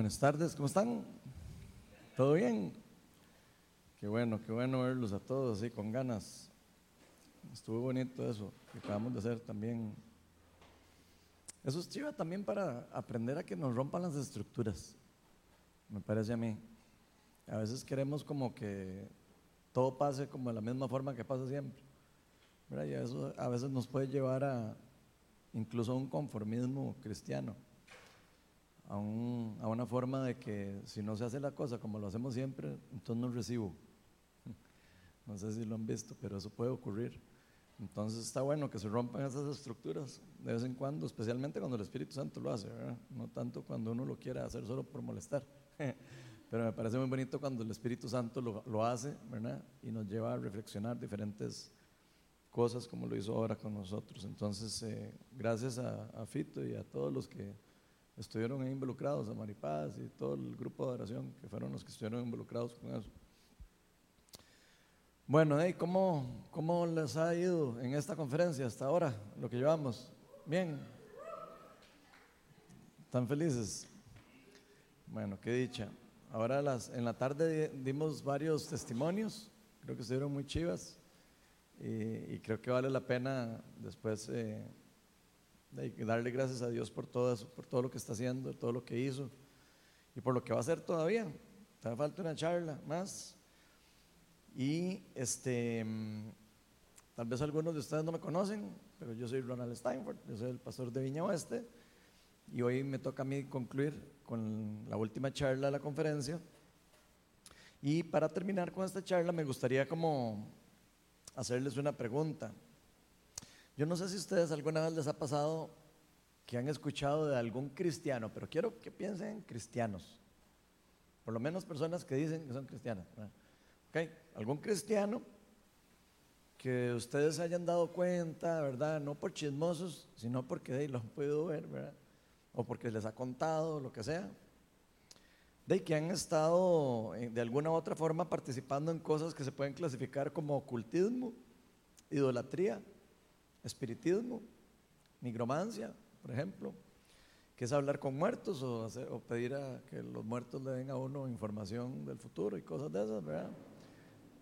Buenas tardes, ¿cómo están? ¿Todo bien? Qué bueno, qué bueno verlos a todos así con ganas. Estuvo bonito eso que acabamos de hacer también. Eso es chiva también para aprender a que nos rompan las estructuras, me parece a mí. A veces queremos como que todo pase como de la misma forma que pasa siempre. Y eso a veces nos puede llevar a incluso un conformismo cristiano a, una forma de que si no se hace la cosa como lo hacemos siempre, entonces no recibo. No sé si lo han visto, pero eso puede ocurrir. Entonces está bueno que se rompan esas estructuras de vez en cuando, especialmente cuando el Espíritu Santo lo hace, no tanto cuando uno lo quiere hacer solo por molestar. Pero me parece muy bonito cuando el Espíritu Santo lo, hace ¿verdad? y nos lleva a reflexionar diferentes cosas como lo hizo ahora con nosotros. Entonces, eh, gracias a, a Fito y a todos los que estuvieron ahí involucrados, a Maripaz y todo el grupo de oración que fueron los que estuvieron involucrados con eso. Bueno, ¿cómo, ¿cómo les ha ido en esta conferencia hasta ahora, lo que llevamos? Bien. ¿Están felices? Bueno, qué dicha. Ahora las, en la tarde dimos varios testimonios, creo que estuvieron muy chivas y, creo que vale la pena después eh, darle gracias a Dios por todo eso, por todo lo que está haciendo, todo lo que hizo y por lo que va a hacer todavía. Te falta una charla más. Y este, mm, tal vez algunos de ustedes no me conocen, pero yo soy Ronald Steinford, yo soy el pastor de Viña Oeste y hoy me toca a mí concluir con la última charla de la conferencia. Y para terminar con esta charla me gustaría como hacerles una pregunta. Yo no sé si ustedes alguna vez les ha pasado que han escuchado de algún cristiano, pero quiero que piensen en cristianos. Por lo menos personas que dicen que son cristianas. ¿Okay? Algún cristiano que ustedes hayan dado cuenta, ¿verdad? No por chismosos, sino porque lo han podido ver, ¿verdad? O porque les ha contado, lo que sea. De que han estado eh, de alguna u otra forma participando en cosas que se pueden clasificar como ocultismo, idolatría, espiritismo, nigromancia, por ejemplo, que es hablar con muertos o, pedir a que los muertos le den a uno información del futuro y cosas de esas, ¿verdad?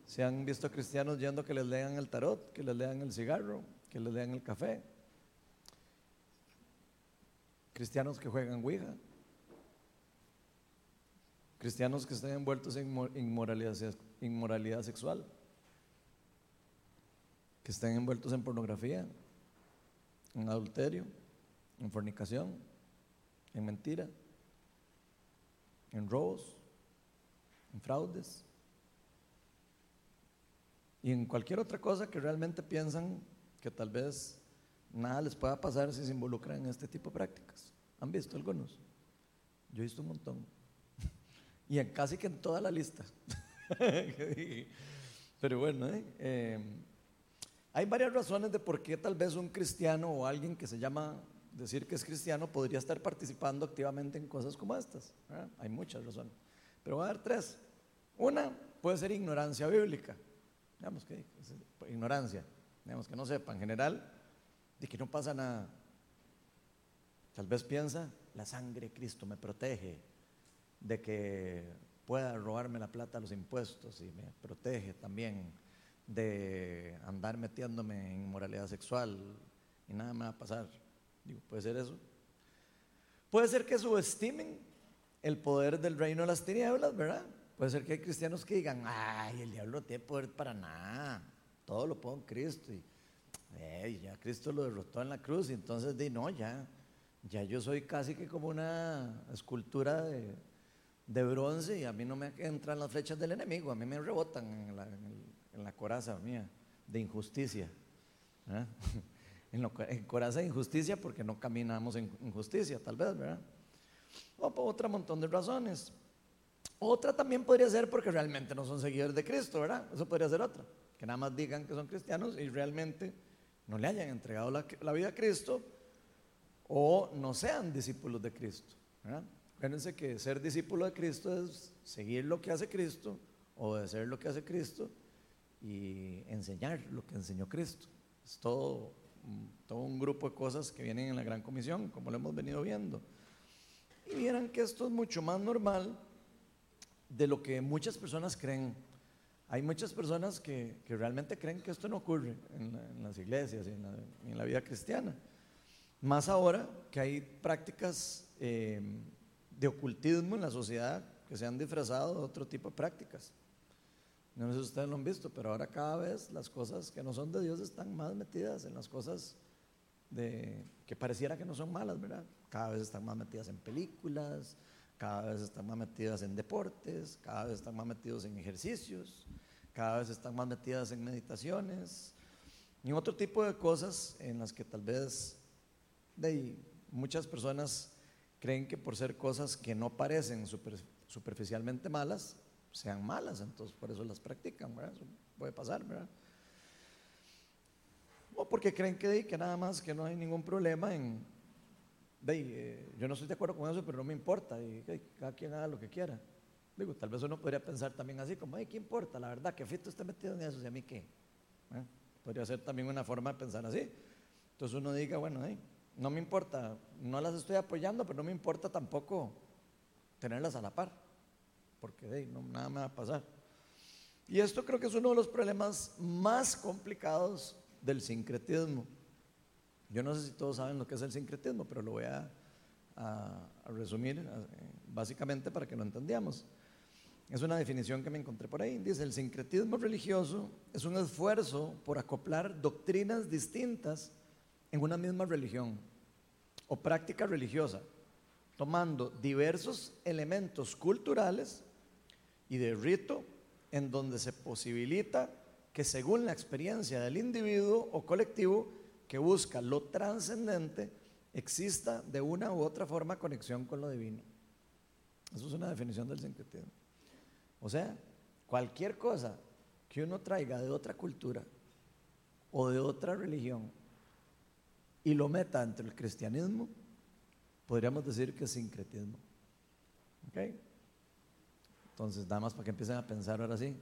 Se han visto cristianos yendo que les lean el tarot, que les lean el cigarro, que les lean el café. Cristianos que juegan Ouija. Cristianos que estén envueltos en inmoralidad, inmoralidad sexual que estén envueltos en pornografía, en adulterio, en fornicación, en mentira, en robos, en fraudes y en cualquier otra cosa que realmente piensan que tal vez nada les pueda pasar si se involucran en este tipo de prácticas. ¿Han visto algunos? Yo he visto un montón. y en casi que en toda la lista. Pero bueno, ¿eh? eh hay varias razones de por qué tal vez un cristiano o alguien que se llama decir que es cristiano podría estar participando activamente en cosas como estas. Hay muchas razones. Pero voy a dar tres. Una puede ser ignorancia bíblica. Digamos que ignorancia. Digamos que no sepa en general de que no pasa nada. Tal vez piensa, la sangre de Cristo me protege de que pueda robarme la plata a los impuestos y me protege también de andar metiéndome en moralidad sexual y nada me va a pasar. Digo, puede ser eso. Puede ser que subestimen el poder del reino de las tinieblas, ¿verdad? Puede ser que hay cristianos que digan, ay, el diablo no tiene poder para nada, todo lo puedo en Cristo. Y ya Cristo lo derrotó en la cruz y entonces di, no, ya, ya yo soy casi que como una escultura de, bronce y a mí no me entran las flechas del enemigo, a mí me rebotan en, la, en el en la coraza mía de injusticia. En, coraza de injusticia porque no caminamos en injusticia, tal vez, ¿verdad? O por otro montón de razones. Otra también podría ser porque realmente no son seguidores de Cristo, ¿verdad? Eso podría ser otra. Que nada más digan que son cristianos y realmente no le hayan entregado la, la vida a Cristo o no sean discípulos de Cristo. ¿verdad? Acuérdense que ser discípulo de Cristo es seguir lo que hace Cristo, obedecer lo que hace Cristo y enseñar lo que enseñó Cristo. Es todo, todo un grupo de cosas que vienen en la Gran Comisión, como lo hemos venido viendo. y vieran que esto es mucho más normal de lo que muchas personas creen. Hay muchas personas que, realmente creen que esto no ocurre en, las iglesias y en la, vida cristiana. Más ahora que hay prácticas eh, de ocultismo en la sociedad que se han disfrazado de otro tipo de prácticas. No sé si ustedes lo han visto, pero ahora cada vez las cosas que no son de Dios están más metidas en las cosas de, que pareciera que no son malas, ¿verdad? Cada vez están más metidas en películas, cada vez están más metidas en deportes, cada vez están más metidos en ejercicios, cada vez están más metidas en meditaciones y otro tipo de cosas en las que tal vez de, muchas personas creen que por ser cosas que no parecen superficialmente malas, sean malas, entonces por eso las practican, ¿verdad? Eso puede pasar, ¿verdad? O porque creen que, que nada más, que no hay ningún problema en, eh, yo no estoy de acuerdo con eso, pero no me importa, y cada quien haga lo que quiera. Digo, tal vez uno podría pensar también así, como, ¿qué importa? La verdad, que Fito está metido en eso, ¿y a mí qué? ¿Eh? Podría ser también una forma de pensar así. Entonces uno diga, bueno, no me importa, no las estoy apoyando, pero no me importa tampoco tenerlas a la par, porque no, nada me va a pasar. Y esto creo que es uno de los problemas más complicados del sincretismo. Yo no sé si todos saben lo que es el sincretismo, pero lo voy a, resumir básicamente para que lo entendamos. Es una definición que me encontré por ahí. Dice, el sincretismo religioso es un esfuerzo por acoplar doctrinas distintas en una misma religión o práctica religiosa, tomando diversos elementos culturales y de rito en donde se posibilita que según la experiencia del individuo o colectivo que busca lo trascendente, exista de una u otra forma conexión con lo divino. Eso es una definición del sincretismo. O sea, cualquier cosa que uno traiga de otra cultura o de otra religión y lo meta entre el cristianismo, podríamos decir que es sincretismo. ¿Ok? Entonces, nada más para que empiecen a pensar ahora sí,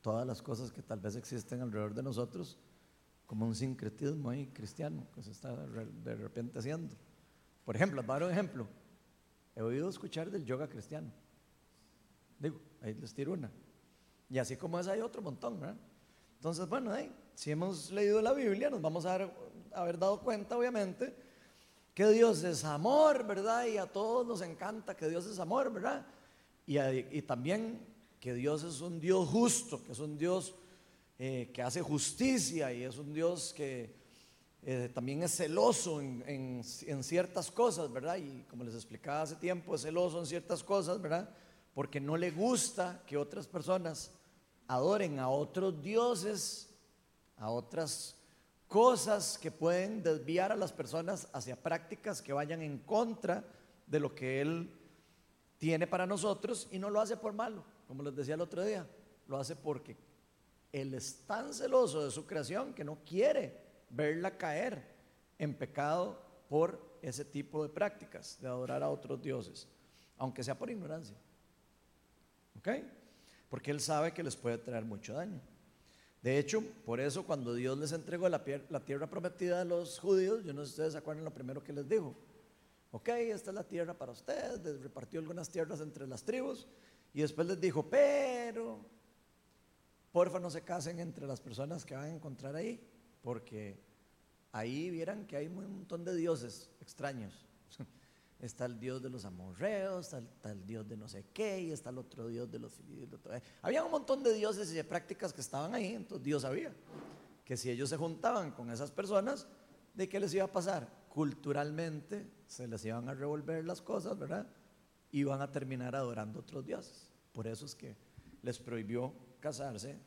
todas las cosas que tal vez existen alrededor de nosotros, como un sincretismo ahí cristiano que se está de repente haciendo. Por ejemplo, para un ejemplo, he oído escuchar del yoga cristiano. Digo, ahí les tiro una. Y así como esa hay otro montón, ¿verdad? Entonces, bueno, ahí, si hemos leído la Biblia, nos vamos a haber, dado cuenta, obviamente, que Dios es amor, ¿verdad? Y a todos nos encanta que Dios es amor, ¿verdad? Y, y también que Dios es un Dios justo, que es un Dios eh, que hace justicia y es un Dios que eh, también es celoso en, ciertas cosas, ¿verdad? Y como les explicaba hace tiempo, es celoso en ciertas cosas, ¿verdad? Porque no le gusta que otras personas adoren a otros dioses, a otras cosas que pueden desviar a las personas hacia prácticas que vayan en contra de lo que Él tiene para nosotros y no lo hace por malo, como les decía el otro día, lo hace porque él es tan celoso de su creación que no quiere verla caer en pecado por ese tipo de prácticas, de adorar a otros dioses, aunque sea por ignorancia. ¿Ok? Porque Él sabe que les puede traer mucho daño. De hecho, por eso cuando Dios les entregó la, tierra prometida a los judíos, yo no sé si ustedes se acuerdan lo primero que les dijo. Ok, esta es la tierra para ustedes, les repartió algunas tierras entre las tribus y después les dijo, pero porfa no se casen entre las personas que van a encontrar ahí, porque ahí vieran que hay un montón de dioses extraños. Está el dios de los amorreos, está el, dios de no sé qué, y está el otro dios de los... Había un montón de dioses y de prácticas que estaban ahí, entonces Dios sabía que si ellos se juntaban con esas personas, ¿de qué les iba a pasar? Culturalmente se les iban a revolver las cosas, ¿verdad? Y iban a terminar adorando otros dioses. Por eso es que les prohibió casarse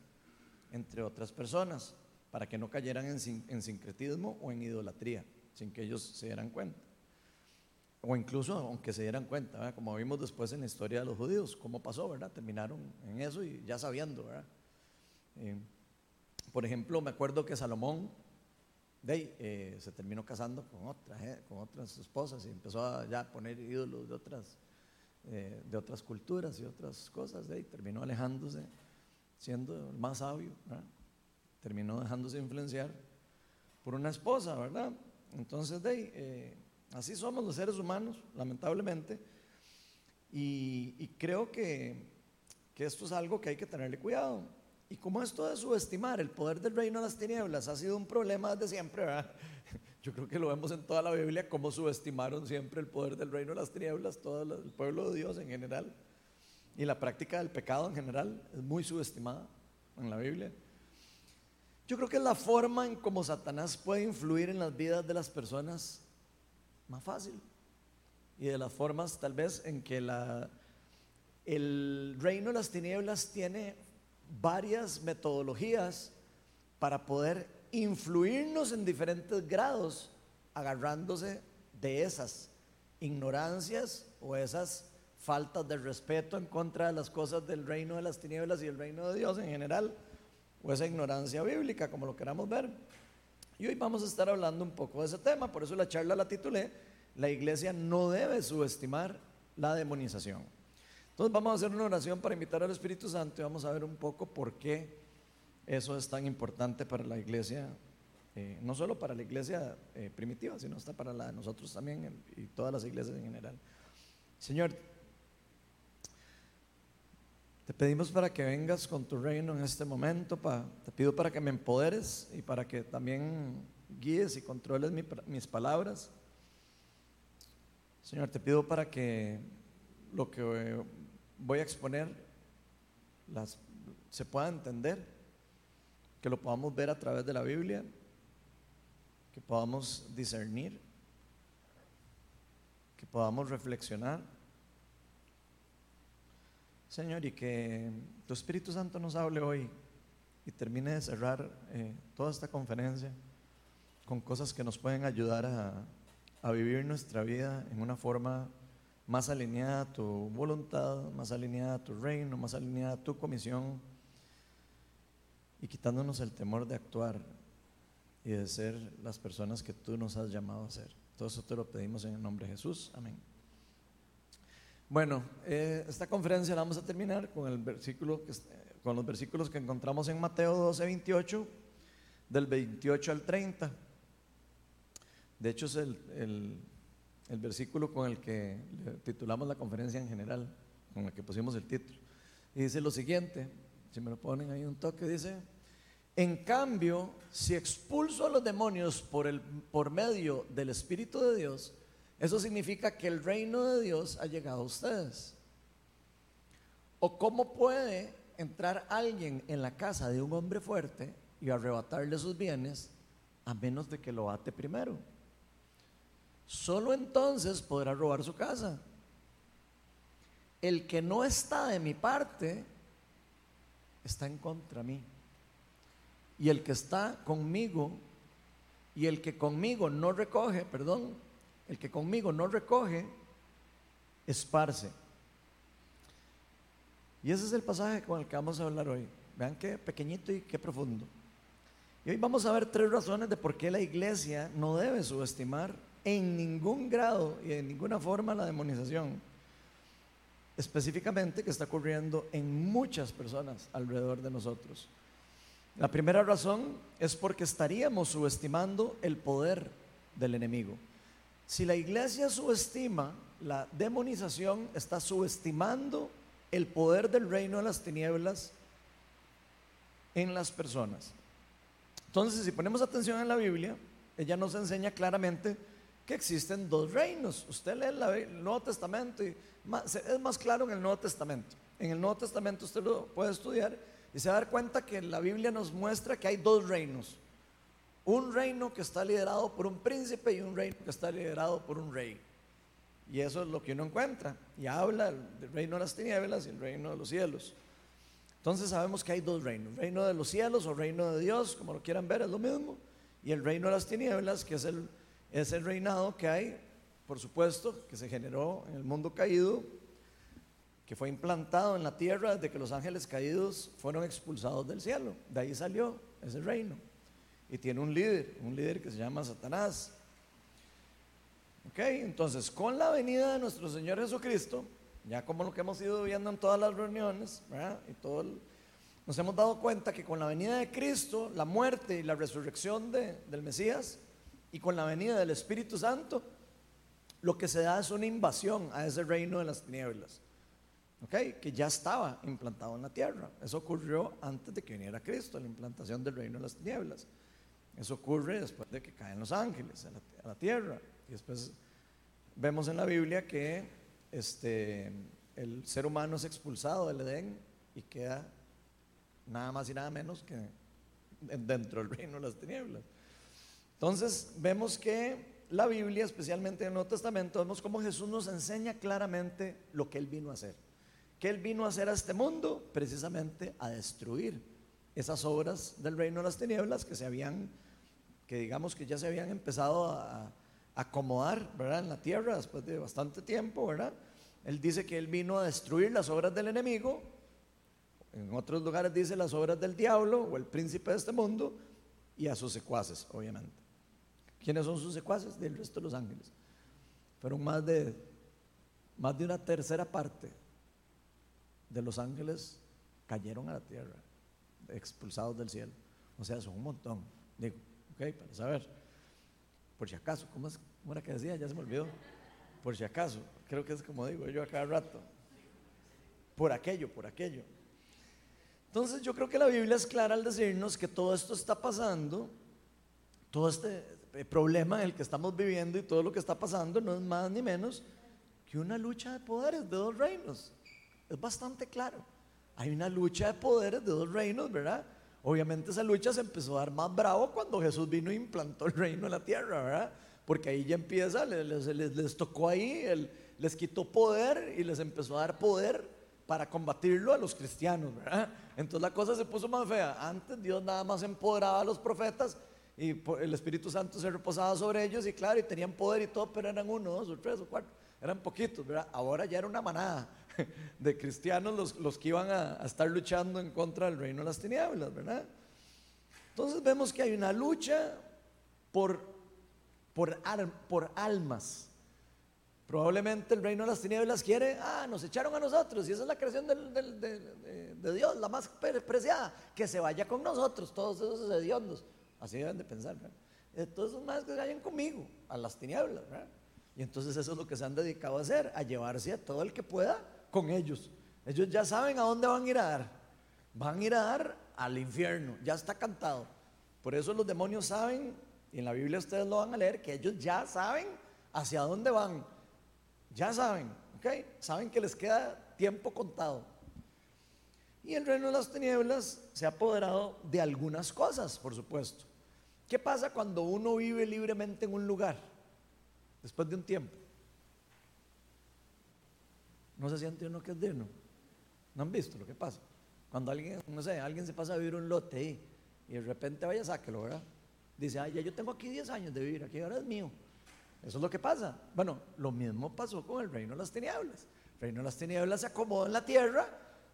entre otras personas, para que no cayeran en, sincretismo o en idolatría, sin que ellos se dieran cuenta. O incluso aunque se dieran cuenta, como vimos después en la historia de los judíos, cómo pasó, ¿verdad? Terminaron en eso y ya sabiendo, ¿verdad? Eh, por ejemplo, me acuerdo que Salomón de, eh, se terminó casando con otras, eh, con otras esposas y empezó a poner ídolos de otras, de otras culturas y otras cosas, de, terminó alejándose siendo el más sabio, terminó dejándose influenciar por una esposa, ¿verdad? Entonces, de, eh, así somos los seres humanos, lamentablemente. Y, creo que, que esto es algo que hay que tenerle cuidado. Y como esto de subestimar el poder del reino de las tinieblas ha sido un problema desde siempre, ¿verdad? Yo creo que lo vemos en toda la Biblia, cómo subestimaron siempre el poder del reino de las tinieblas, todo el pueblo de Dios en general. Y la práctica del pecado en general es muy subestimada en la Biblia. Yo creo que es la forma en cómo Satanás puede influir en las vidas de las personas más fácil. Y de las formas tal vez en que la, el reino de las tinieblas tiene varias metodologías para poder influirnos en diferentes grados, agarrándose de esas ignorancias o esas faltas de respeto en contra de las cosas del reino de las tinieblas y el reino de Dios en general, o esa ignorancia bíblica, como lo queramos ver. Y hoy vamos a estar hablando un poco de ese tema, por eso la charla la titulé, La iglesia no debe subestimar la demonización. Entonces vamos a hacer una oración para invitar al Espíritu Santo y vamos a ver un poco por qué eso es tan importante para la iglesia, eh, no solo para la iglesia eh, primitiva, sino hasta para la de nosotros también y todas las iglesias en general. Señor, te pedimos para que vengas con tu reino en este momento, te pido para que me empoderes y para que también guíes y controles mis palabras. Señor, te pido para que lo que voy a exponer las, se pueda entender que lo podamos ver a través de la Biblia, que podamos discernir, que podamos reflexionar. Señor, y que tu Espíritu Santo nos hable hoy y termine de cerrar eh, toda esta conferencia con cosas que nos pueden ayudar a, a vivir nuestra vida en una forma más alineada a tu voluntad, más alineada a tu reino, más alineada a tu comisión y quitándonos el temor de actuar y de ser las personas que tú nos has llamado a ser. Todo eso te lo pedimos en el nombre de Jesús. Amén. Bueno, eh, esta conferencia la vamos a terminar con, el versículo con los versículos que encontramos en Mateo 12, 28, del 28 al 30. De hecho, es el versículo con el que titulamos la conferencia en general, con el que pusimos el título. Dice lo siguiente, si me lo ponen ahí un toque, dice, en cambio, si expulso a los demonios por, el, por medio del Espíritu de Dios, eso significa que el reino de Dios ha llegado a ustedes. ¿O cómo puede entrar alguien en la casa de un hombre fuerte y arrebatarle sus bienes a menos de que lo ate primero? Solo entonces podrá robar su casa. El que no está de mi parte está en contra mí. Y el que está conmigo y el que conmigo no recoge, perdón, el que conmigo no recoge, esparce. Y ese es el pasaje con el que vamos a hablar hoy. Vean qué pequeñito y qué profundo. Y hoy vamos a ver tres razones de por qué la iglesia no debe subestimar en ningún grado y en ninguna forma la demonización específicamente que está ocurriendo en muchas personas alrededor de nosotros. La primera razón es porque estaríamos subestimando el poder del enemigo. Si la iglesia subestima la demonización, está subestimando el poder del reino de las tinieblas en las personas. Entonces, si ponemos atención en la Biblia, ella nos enseña claramente que existen dos reinos. Usted lee el Nuevo Testamento y es más claro en el Nuevo Testamento. En el Nuevo Testamento usted lo puede estudiar y se va a dar cuenta que la Biblia nos muestra que hay dos reinos. Un reino que está liderado por un príncipe y un reino que está liderado por un rey. Y eso es lo que uno encuentra. Y habla del reino de las tinieblas y el reino de los cielos. Entonces sabemos que hay dos reinos. Reino de los cielos o reino de Dios, como lo quieran ver, es lo mismo. Y el reino de las tinieblas, que es el, es el reinado que hay por supuesto, que se generó en el mundo caído, que fue implantado en la tierra desde que los ángeles caídos fueron expulsados del cielo. De ahí salió ese reino. Y tiene un líder, un líder que se llama Satanás. Ok, entonces con la venida de nuestro Señor Jesucristo, ya como lo que hemos ido viendo en todas las reuniones, y todo nos hemos dado cuenta que con la venida de Cristo, la muerte y la resurrección del Mesías, y con la venida del Espíritu Santo, lo que se da es una invasión a ese reino de las tinieblas. Que ya estaba implantado en la tierra. Eso ocurrió antes de que viniera Cristo, la implantación del reino de las tinieblas. Eso ocurre después de que caen los ángeles a la, a la tierra. Y después vemos en la Biblia que este, el ser humano es expulsado del Edén y queda nada más y nada menos que dentro del reino de las tinieblas. Entonces vemos que la Biblia, especialmente en el Nuevo Testamento, vemos cómo Jesús nos enseña claramente lo que Él vino a hacer. Que Él vino a hacer a este mundo precisamente a destruir esas obras del reino de las tinieblas que se habían, que digamos que ya se habían empezado a, acomodar, ¿verdad? En la tierra después de bastante tiempo, ¿verdad? Él dice que Él vino a destruir las obras del enemigo. En otros lugares dice las obras del diablo o el príncipe de este mundo y a sus secuaces, obviamente. ¿Quiénes son sus secuaces? Del resto de los ángeles. Fueron más de, más de una tercera parte de los ángeles cayeron a la tierra, expulsados del cielo. O sea, son un montón. Digo, ok, para saber. Por si acaso, ¿cómo, es, cómo era que decía? Ya se me olvidó. Por si acaso, creo que es como digo yo a cada rato. Por aquello, por aquello. Entonces yo creo que la Biblia es clara al decirnos que todo esto está pasando, todo este problema en el que estamos viviendo y todo lo que está pasando no es más ni menos que una lucha de poderes de dos reinos. Es bastante claro. Hay una lucha de poderes de dos reinos, ¿verdad? Obviamente esa lucha se empezó a dar más bravo cuando Jesús vino e implantó el reino en la tierra, ¿verdad? Porque ahí ya empieza, les, les, les tocó ahí, el, les quitó poder y les empezó a dar poder para combatirlo a los cristianos, ¿verdad? Entonces la cosa se puso más fea. Antes Dios nada más empoderaba a los profetas y el Espíritu Santo se reposaba sobre ellos y claro, y tenían poder y todo, pero eran uno, dos tres o cuatro, eran poquitos, ¿verdad? Ahora ya era una manada de cristianos los, los que iban a, estar luchando en contra del reino de las tinieblas, ¿verdad? Entonces vemos que hay una lucha por, por, por almas. Probablemente el reino de las tinieblas quiere, ah, nos echaron a nosotros y esa es la creación de, de, Dios, la más preciada, que se vaya con nosotros, todos esos hediondos. Así deben de pensar, ¿verdad? Entonces, más que vayan conmigo, a las tinieblas. Y entonces eso es lo que se han dedicado a hacer, a llevarse a todo el que pueda con ellos. Ellos ya saben a dónde van a ir a dar. Van a ir a dar al infierno, ya está cantado. Por eso los demonios saben, y en la Biblia ustedes lo van a leer, que ellos ya saben hacia dónde van. Ya saben, ¿ok? Saben que les queda tiempo contado. Y el reino de las tinieblas se ha apoderado de algunas cosas, por supuesto. ¿Qué pasa cuando uno vive libremente en un lugar? Después de un tiempo. No se siente uno que es digno. ¿No han visto lo que pasa? Cuando alguien, no sé, alguien se pasa a vivir un lote ahí y de repente vaya, sáquelo, ¿verdad? Dice, ay, ya yo tengo aquí 10 años de vivir, aquí ahora es mío. Eso es lo que pasa. Bueno, lo mismo pasó con el reino de las tinieblas. El reino de las tinieblas se acomodó en la tierra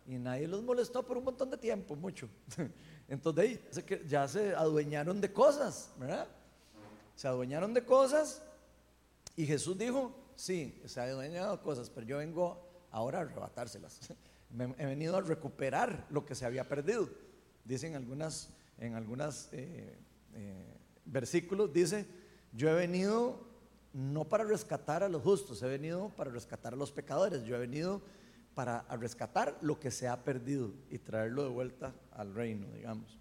y nadie los molestó por un montón de tiempo, mucho. Entonces ya se adueñaron de cosas, ¿verdad? Se adueñaron de cosas y Jesús dijo, sí, se ha adueñado de cosas, pero yo vengo ahora a arrebatárselas. He venido a recuperar lo que se había perdido. Dicen algunas, en algunos eh, eh, versículos, dice, yo he venido no para rescatar a los justos, he venido para rescatar a los pecadores, yo he venido para rescatar lo que se ha perdido y traerlo de vuelta al reino, digamos.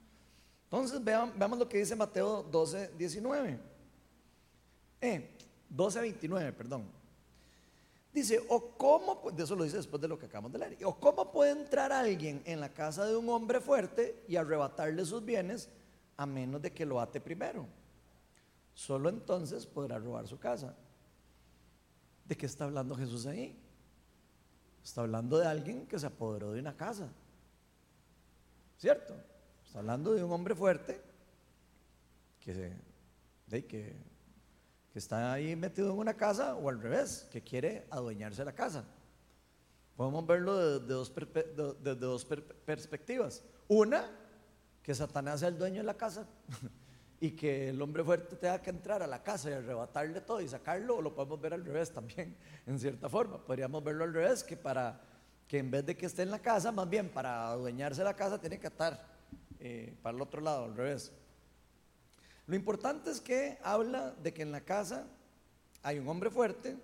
Entonces veamos lo que dice Mateo 12, 19. Eh, 12, 29, perdón. Dice, o cómo, de eso lo dice después de lo que acabamos de leer, o cómo puede entrar alguien en la casa de un hombre fuerte y arrebatarle sus bienes a menos de que lo ate primero. Solo entonces podrá robar su casa. ¿De qué está hablando Jesús ahí? Está hablando de alguien que se apoderó de una casa. ¿Cierto? Está hablando de un hombre fuerte que, que está ahí metido en una casa o al revés, que quiere adueñarse de la casa. Podemos verlo desde de, dos perspectivas. Una, que Satanás sea el dueño de la casa y que el hombre fuerte tenga que entrar a la casa y arrebatarle todo y sacarlo, o lo podemos ver al revés también, en cierta forma. Podríamos verlo al revés, que para que en vez de que esté en la casa, más bien para adueñarse la casa tiene que estar eh, para el otro lado, al revés. Lo importante es que habla de que en la casa hay un hombre fuerte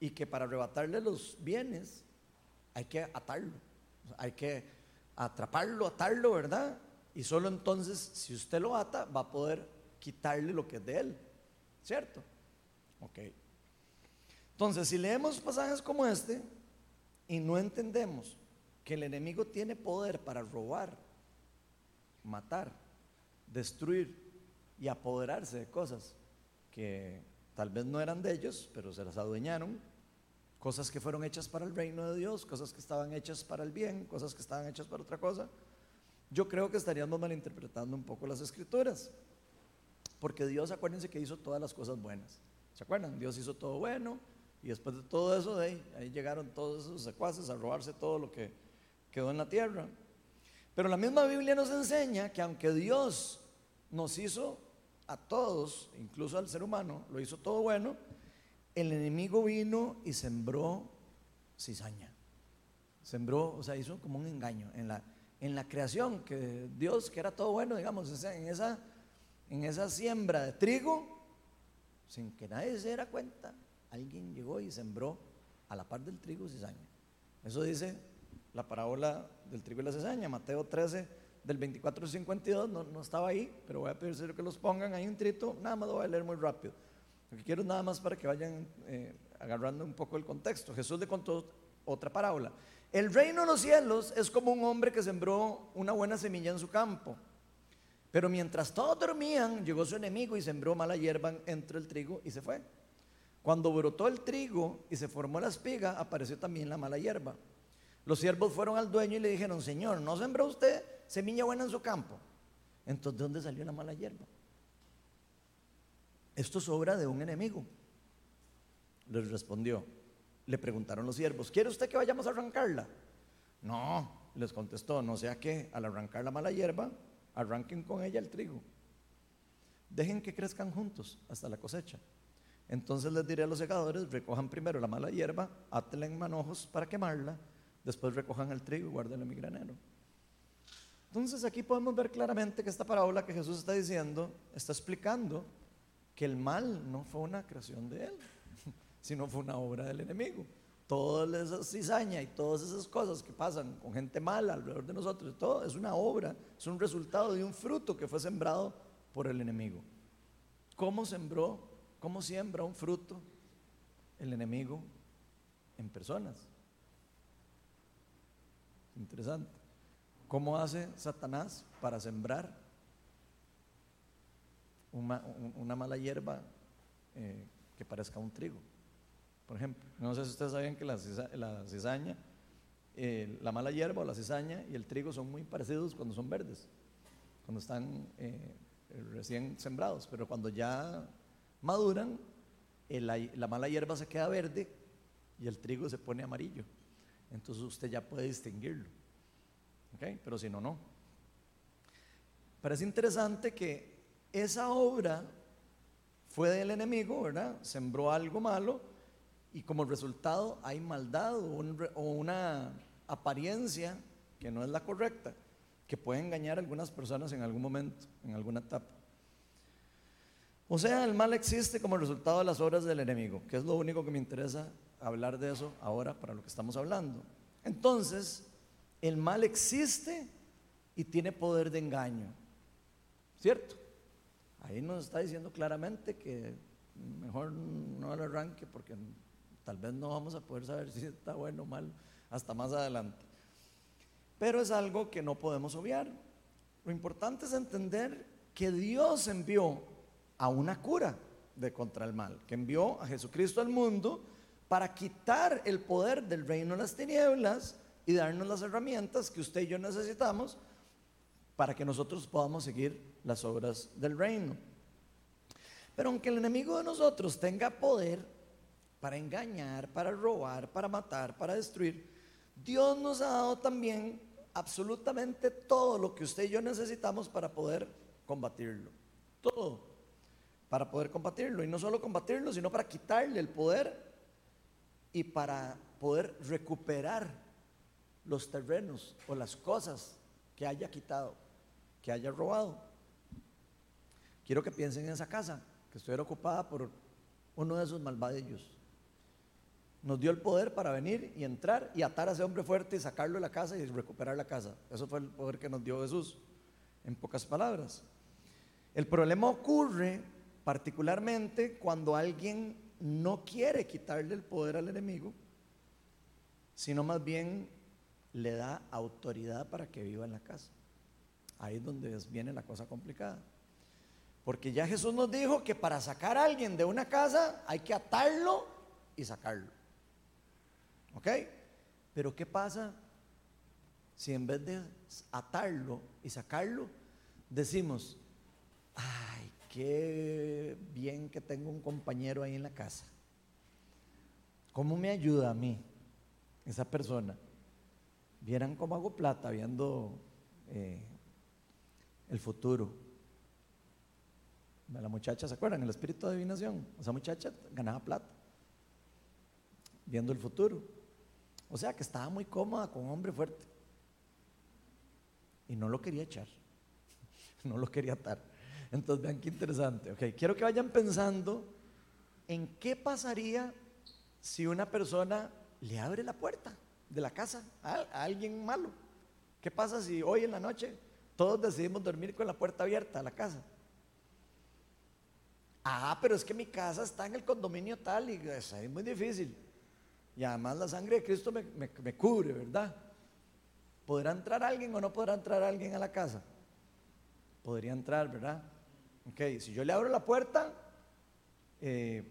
y que para arrebatarle los bienes hay que atarlo, hay que atraparlo, atarlo, ¿verdad? Y solo entonces, si usted lo ata, va a poder quitarle lo que es de él, ¿cierto? Ok. Entonces, si leemos pasajes como este y no entendemos que el enemigo tiene poder para robar, matar, destruir y apoderarse de cosas que tal vez no eran de ellos, pero se las adueñaron, cosas que fueron hechas para el reino de Dios, cosas que estaban hechas para el bien, cosas que estaban hechas para otra cosa, yo creo que estaríamos malinterpretando un poco las escrituras. Porque Dios, acuérdense que hizo todas las cosas buenas. ¿Se acuerdan? Dios hizo todo bueno y después de todo eso, ahí, ahí llegaron todos esos secuaces a robarse todo lo que quedó en la tierra. Pero la misma Biblia nos enseña que aunque Dios nos hizo a todos, incluso al ser humano, lo hizo todo bueno, el enemigo vino y sembró cizaña. Sembró, o sea, hizo como un engaño en la, en la creación, que Dios, que era todo bueno, digamos, en esa, en esa siembra de trigo, sin que nadie se diera cuenta, alguien llegó y sembró a la par del trigo cizaña. Eso dice la parábola del trigo y la cizaña, Mateo 13, del 24 al 52, no, no estaba ahí, pero voy a pedir que los pongan ahí un trito, nada más lo voy a leer muy rápido. Lo que quiero nada más para que vayan eh, agarrando un poco el contexto. Jesús le contó otra parábola. El reino de los cielos es como un hombre que sembró una buena semilla en su campo. Pero mientras todos dormían, llegó su enemigo y sembró mala hierba entre el trigo y se fue. Cuando brotó el trigo y se formó la espiga, apareció también la mala hierba. Los siervos fueron al dueño y le dijeron, Señor, ¿no sembró usted semilla buena en su campo? Entonces, ¿de dónde salió la mala hierba? Esto es obra de un enemigo. Les respondió, le preguntaron los siervos, ¿quiere usted que vayamos a arrancarla? No, les contestó, no sea que al arrancar la mala hierba, arranquen con ella el trigo. Dejen que crezcan juntos hasta la cosecha. Entonces les diré a los segadores, recojan primero la mala hierba, átenla en manojos para quemarla, después recojan el trigo y guárdenlo en mi granero. Entonces aquí podemos ver claramente que esta parábola que Jesús está diciendo está explicando que el mal no fue una creación de él, sino fue una obra del enemigo. Toda esa cizaña y todas esas cosas que pasan con gente mala alrededor de nosotros, todo es una obra, es un resultado de un fruto que fue sembrado por el enemigo. ¿Cómo sembró, cómo siembra un fruto el enemigo en personas? Interesante. ¿Cómo hace Satanás para sembrar una, mala hierba eh, que parezca un trigo? Por ejemplo, no sé si ustedes sabían que la, cizaña, eh, la mala hierba o la cizaña y el trigo son muy parecidos cuando son verdes, cuando están eh, recién sembrados, pero cuando ya maduran, la mala hierba se queda verde y el trigo se pone amarillo. Entonces usted ya puede distinguirlo. Pero si no, no. Parece interesante que esa obra fue del enemigo, ¿verdad? Sembró algo malo y como resultado hay maldad o, una apariencia que no es la correcta, que puede engañar a algunas personas en algún momento, en alguna etapa. O sea, el mal existe como resultado de las obras del enemigo, que es lo único que me interesa hablar de eso ahora para lo que estamos hablando. Entonces, el mal existe y tiene poder de engaño, ¿cierto? Ahí nos está diciendo claramente que mejor no lo arranque porque Tal vez no vamos a poder saber si está bueno o mal hasta más adelante. Pero es algo que no podemos obviar. Lo importante es entender que Dios envió a una cura de contra el mal, que envió a Jesucristo al mundo para quitar el poder del reino de las tinieblas y darnos las herramientas que usted y yo necesitamos para que nosotros podamos seguir las obras del reino. Pero aunque el enemigo de nosotros tenga poder, para engañar, para robar, para matar, para destruir, Dios nos ha dado también absolutamente todo lo que usted y yo necesitamos para poder combatirlo. Todo. Para poder combatirlo. Y no solo combatirlo, sino para quitarle el poder y para poder recuperar los terrenos o las cosas que haya quitado, que haya robado. Quiero que piensen en esa casa que estuviera ocupada por uno de esos malvadillos nos dio el poder para venir y entrar y atar a ese hombre fuerte y sacarlo de la casa y recuperar la casa. Eso fue el poder que nos dio Jesús, en pocas palabras. El problema ocurre particularmente cuando alguien no quiere quitarle el poder al enemigo, sino más bien le da autoridad para que viva en la casa. Ahí es donde viene la cosa complicada. Porque ya Jesús nos dijo que para sacar a alguien de una casa hay que atarlo y sacarlo. ¿Ok? Pero ¿qué pasa si en vez de atarlo y sacarlo, decimos, ay, qué bien que tengo un compañero ahí en la casa? ¿Cómo me ayuda a mí esa persona? Vieran cómo hago plata viendo eh, el futuro. La muchacha, ¿se acuerdan? El espíritu de adivinación. Esa muchacha ganaba plata viendo el futuro. O sea que estaba muy cómoda con un hombre fuerte. Y no lo quería echar. No lo quería atar. Entonces vean qué interesante. Ok, quiero que vayan pensando en qué pasaría si una persona le abre la puerta de la casa a, alguien malo. ¿Qué pasa si hoy en la noche todos decidimos dormir con la puerta abierta a la casa? Ah, pero es que mi casa está en el condominio tal y es muy difícil. Y además la sangre de Cristo me, cubre, ¿verdad? ¿Podrá entrar alguien o no podrá entrar alguien a la casa? Podría entrar, ¿verdad? Ok, si yo le abro la puerta, eh,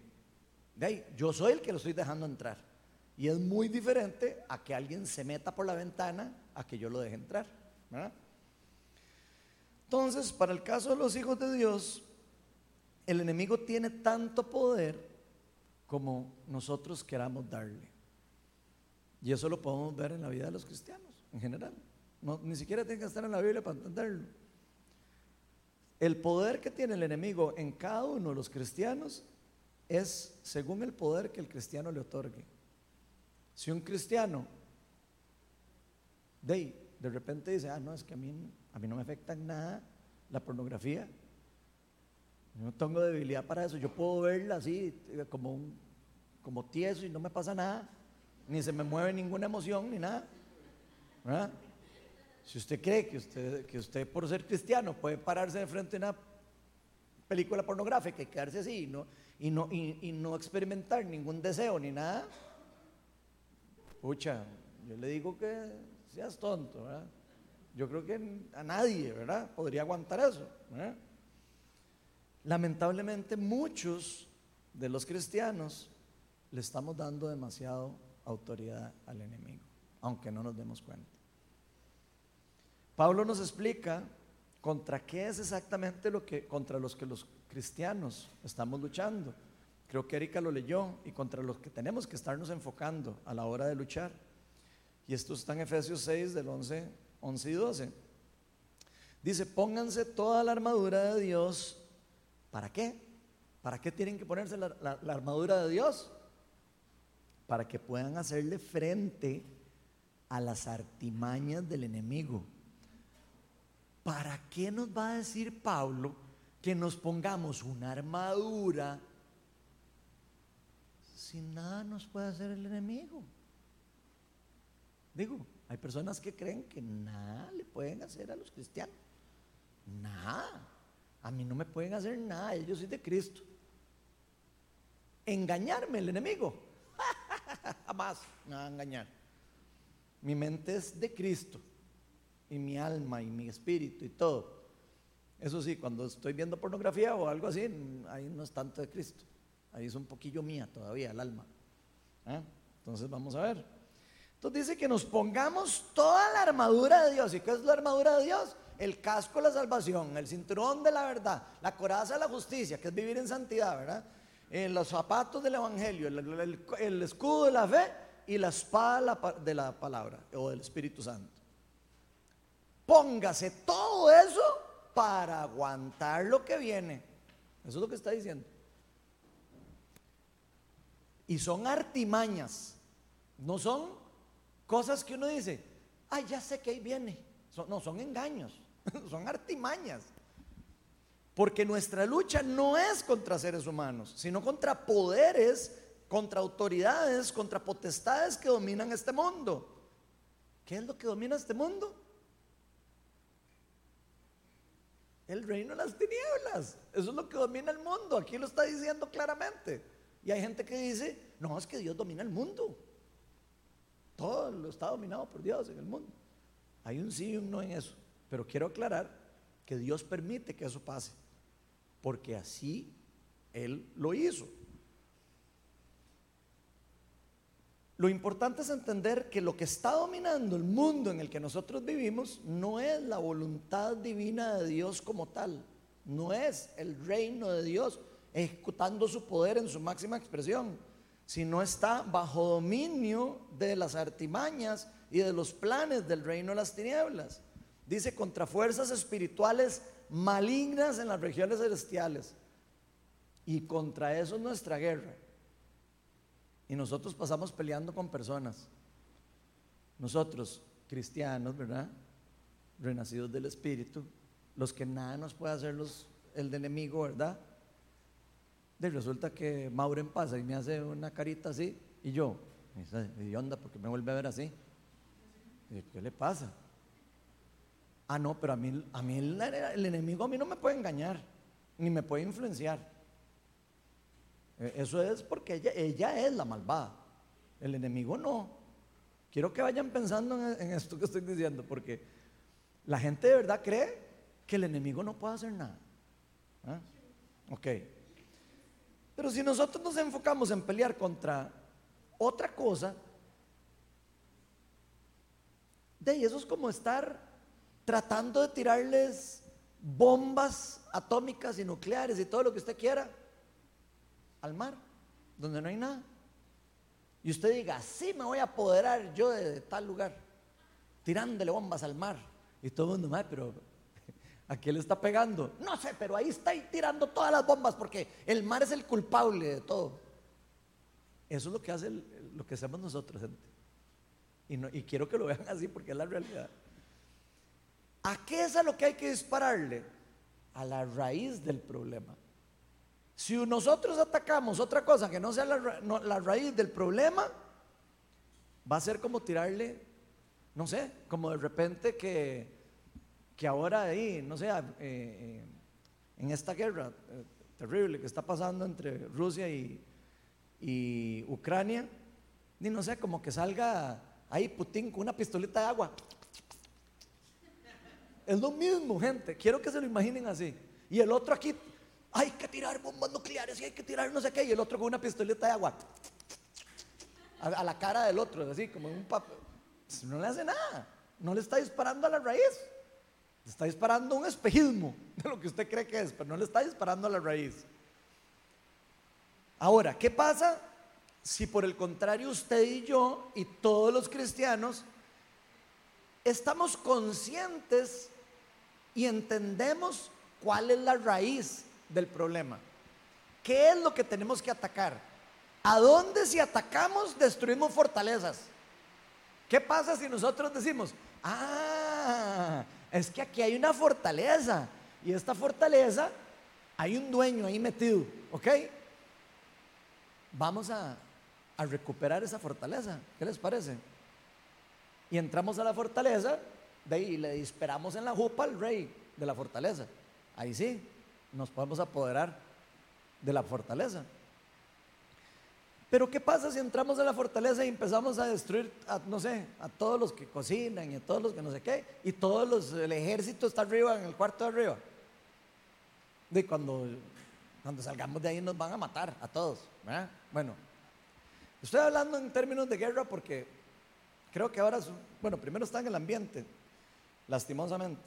de ahí, yo soy el que lo estoy dejando entrar. Y es muy diferente a que alguien se meta por la ventana a que yo lo deje entrar. Entonces, para el caso de los hijos de Dios, el enemigo tiene tanto poder como nosotros queramos darle. Y eso lo podemos ver en la vida de los cristianos, en general. ni siquiera tiene que estar en la Biblia para entenderlo. El poder que tiene el enemigo en cada uno de los cristianos es según el poder que el cristiano le otorgue. Si un cristiano de, de repente dice, ah, no, es que a mí, a mí no me afecta en nada la pornografía, no tengo debilidad para eso, yo puedo verla así como, como tieso y no me pasa nada ni se me mueve ninguna emoción ni nada. Si usted cree que usted, que usted por ser cristiano puede pararse de frente a una película pornográfica y quedarse así y no, y no, y, no experimentar ningún deseo ni nada, pucha, yo le digo que seas tonto, ¿verdad? Yo creo que a nadie, ¿verdad? Podría aguantar eso. Lamentablemente muchos de los cristianos le estamos dando demasiado autoridad al enemigo, aunque no nos demos cuenta. Pablo nos explica contra qué es exactamente lo que contra los que los cristianos estamos luchando. Creo que Erika lo leyó y contra los que tenemos que estarnos enfocando a la hora de luchar. Y esto está en Efesios 6 del 11, 11 y 12. Dice, pónganse toda la armadura de Dios. ¿Para qué? ¿Para qué tienen que ponerse la, la armadura de Dios? Para que puedan hacerle frente a las artimañas del enemigo. ¿Para qué nos va a decir Pablo que nos pongamos una armadura si nada nos puede hacer el enemigo? Digo, hay personas que creen que nada le pueden hacer a los cristianos. Nada. A mí no me pueden hacer nada, yo soy de Cristo. Engañarme el enemigo. Jamás me va a engañar. Mi mente es de Cristo y mi alma y mi espíritu y todo. Eso sí, cuando estoy viendo pornografía o algo así, ahí no es tanto de Cristo. Ahí es un poquillo mía todavía, el alma. ¿eh? Entonces vamos a ver. Entonces dice que nos pongamos toda la armadura de Dios. ¿Y qué es la armadura de Dios? El casco de la salvación, el cinturón de la verdad, la coraza de la justicia, que es vivir en santidad, ¿verdad? En los zapatos del Evangelio, el, escudo de la fe y la espada de la palabra o del Espíritu Santo. Póngase todo eso para aguantar lo que viene. Eso es lo que está diciendo. Y son artimañas, no son cosas que uno dice, ay, ya sé que ahí viene. no, son engaños, son artimañas. Porque nuestra lucha no es contra seres humanos, sino contra poderes contra autoridades, contra potestades que dominan este mundo. ¿Qué es lo que domina este mundo? El reino de las tinieblas. Eso es lo que domina el mundo. Aquí lo está diciendo claramente. Y hay gente que dice, no, es que Dios domina el mundo. Todo lo está dominado por Dios en el mundo. Hay un sí y un no en eso. Pero quiero aclarar que Dios permite que eso pase. Porque así Él lo hizo. Lo importante es entender que lo que está dominando el mundo en el que nosotros vivimos no es la voluntad divina de Dios como tal, no es el reino de Dios ejecutando su poder en su máxima expresión, sino está bajo dominio de las artimañas y de los planes del reino de las tinieblas. Dice contra fuerzas espirituales malignas en las regiones celestiales. Y contra eso es nuestra guerra. Y nosotros pasamos peleando con personas. Nosotros, cristianos, ¿verdad? Renacidos del Espíritu, los que nada nos puede hacer los, el enemigo, ¿verdad? De resulta que Mauren pasa y me hace una carita así, y yo, ¿y porque me vuelve a ver así? ¿Qué le pasa? Ah, no, pero a mí, a mí el, enemigo a mí no me puede engañar, ni me puede influenciar. Eh, eso es porque ella, es la malvada. El enemigo no. Quiero que vayan pensando en, esto que estoy diciendo, porque la gente de verdad cree que el enemigo no puede hacer nada. ¿Ah? Ok. Pero si nosotros nos enfocamos en pelear contra otra cosa, de eso es como estar tratando de tirarles bombas atómicas y nucleares y todo lo que usted quiera al mar, donde no hay nada. Y usted diga, sí me voy a apoderar yo de, tal lugar, tirándole bombas al mar. Y todo el mundo, pero ¿a qué le está pegando? No sé, pero ahí está tirando todas las bombas porque el mar es el culpable de todo. Eso es lo que hace lo que hacemos nosotros, gente. Y, y quiero que lo vean así porque es la realidad. ¿A qué es a lo que hay que dispararle? A la raíz del problema. Si nosotros atacamos otra cosa que no sea la, raíz del problema, va a ser como tirarle, no sé, como de repente que, que ahora ahí, no sé, eh, eh, en esta guerra eh, terrible que está pasando entre Rusia y, Ucrania, ni no sé, como que salga ahí Putin con una pistolita de agua. Es lo mismo, gente. Quiero que se lo imaginen así. Y el otro aquí hay que tirar bombas nucleares y hay que tirar no sé qué, y el otro con una pistoleta de agua a, la cara del otro, así como un papel. Pues, no le hace nada, no le está disparando a la raíz, le está disparando un espejismo de lo que usted cree que es, pero no le está disparando a la raíz. Ahora, ¿qué pasa si por el contrario usted y yo y todos los cristianos estamos conscientes y entendemos cuál es la raíz del problema. ¿Qué es lo que tenemos que atacar? ¿A dónde si atacamos destruimos fortalezas? ¿Qué pasa si nosotros decimos, ah, es que aquí hay una fortaleza y esta fortaleza hay un dueño ahí metido, ¿ok? Vamos a, a recuperar esa fortaleza, ¿qué les parece? Y entramos a la fortaleza de ahí, le disparamos en la jupa al rey de la fortaleza. Ahí sí, nos podemos apoderar de la fortaleza. Pero ¿qué pasa si entramos en la fortaleza y empezamos a destruir, a, no sé, a todos los que cocinan y a todos los que no sé qué, y todos los, el ejército está arriba, en el cuarto de arriba? De cuando, cuando salgamos de ahí nos van a matar a todos. Bueno, estoy hablando en términos de guerra porque creo que ahora, bueno, primero está en el ambiente, lastimosamente.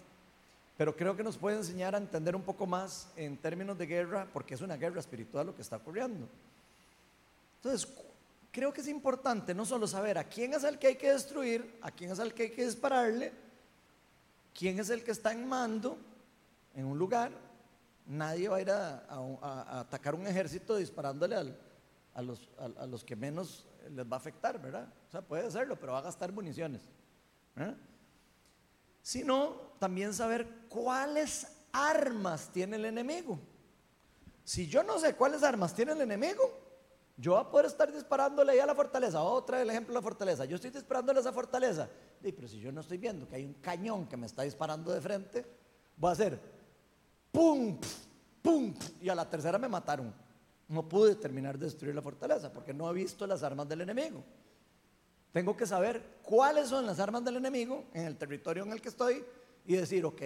Pero creo que nos puede enseñar a entender un poco más en términos de guerra, porque es una guerra espiritual lo que está ocurriendo. Entonces, creo que es importante no solo saber a quién es el que hay que destruir, a quién es el que hay que dispararle, quién es el que está en mando en un lugar. Nadie va a ir a, atacar un ejército disparándole a, los, a, los, que menos les va a afectar, ¿verdad? O sea, puede hacerlo, pero va a gastar municiones. ¿verdad? Sino también saber cuáles armas tiene el enemigo. Si yo no sé cuáles armas tiene el enemigo, Yo voy a poder estar disparándole ahí a la fortaleza. Otra el ejemplo de la fortaleza. Yo estoy disparándole a esa fortaleza. pero si yo no estoy viendo que hay un cañón que me está disparando de frente, voy a hacer ¡pum! ¡pum! Y a la tercera me mataron. No pude terminar de destruir la fortaleza porque no he visto las armas del enemigo. Tengo que saber cuáles son las armas del enemigo en el territorio en el que estoy y decir, ok,